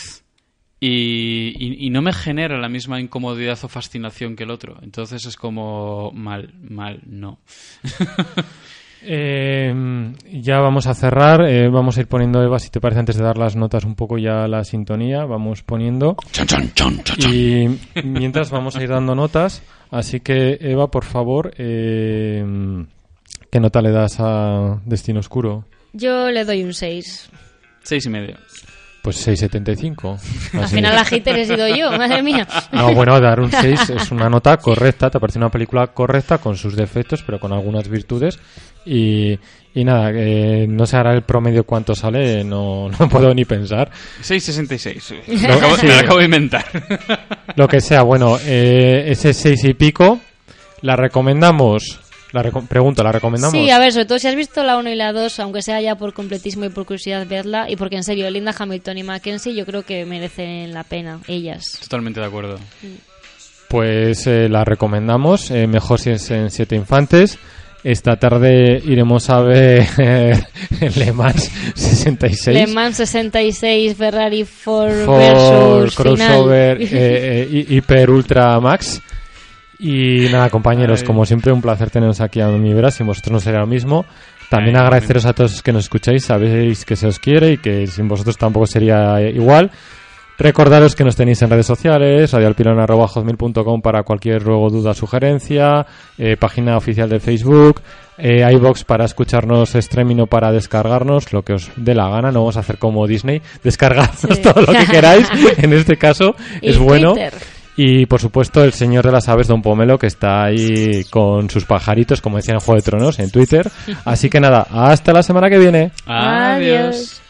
Speaker 3: y, y- y no me genera la misma incomodidad o fascinación que el otro. Entonces es como mal, mal, no.
Speaker 1: Eh, ya vamos a cerrar, eh, vamos a ir poniendo Eva, si te parece antes de dar las notas un poco ya la sintonía, vamos poniendo y mientras vamos a ir dando notas, así que Eva, por favor, eh, ¿qué nota le das a Destino Oscuro?
Speaker 2: Yo le doy un 6.
Speaker 3: Seis y medio.
Speaker 1: Pues 6,75.
Speaker 2: Al final la hater he sido yo, madre mía.
Speaker 1: No, bueno, dar un 6 es una nota correcta, te parece una película correcta con sus defectos, pero con algunas virtudes. Y, y nada, eh, no sé ahora el promedio cuánto sale, no, no puedo ni pensar.
Speaker 3: 6,66.
Speaker 1: Lo-
Speaker 3: Me lo acabo,
Speaker 1: sí.
Speaker 3: me lo acabo de inventar.
Speaker 1: Lo que sea, bueno, eh, ese 6 y pico, ¿la recomendamos? La reco- pregunto, ¿la recomendamos?
Speaker 2: Sí, a ver, sobre todo si has visto la 1 y la 2, aunque sea ya por completismo y por curiosidad verla, y porque en serio, Linda Hamilton y Mackenzie yo creo que merecen la pena, ellas.
Speaker 3: Totalmente de acuerdo.
Speaker 1: Pues eh, la recomendamos, eh, mejor si es en Siete Infantes. Esta tarde iremos a ver Le Mans 66.
Speaker 2: Le Mans 66, Ferrari 4
Speaker 1: for
Speaker 2: versus
Speaker 1: crossover
Speaker 2: final.
Speaker 1: eh, eh, hi- hiper ultra max y nada compañeros
Speaker 3: Ay.
Speaker 1: como siempre un placer teneros aquí a mi vera sin vosotros no sería lo mismo también
Speaker 3: Ay,
Speaker 1: agradeceros a todos que nos escucháis sabéis que se os quiere y que sin vosotros tampoco sería eh, igual Recordaros que nos tenéis en redes sociales, radialpilon.com para cualquier ruego, duda, sugerencia, eh, página oficial de Facebook, eh, iBox para escucharnos streaming o para descargarnos, lo que os dé la gana, no vamos a hacer como Disney, descargarnos
Speaker 2: Sí.
Speaker 1: todo lo que queráis, en este caso
Speaker 2: Y
Speaker 1: es bueno. Y por supuesto el señor de las aves, Don Pomelo, que está ahí con sus pajaritos, como decía en Juego de Tronos, en Twitter. Así que nada, hasta la semana que viene.
Speaker 2: Adiós.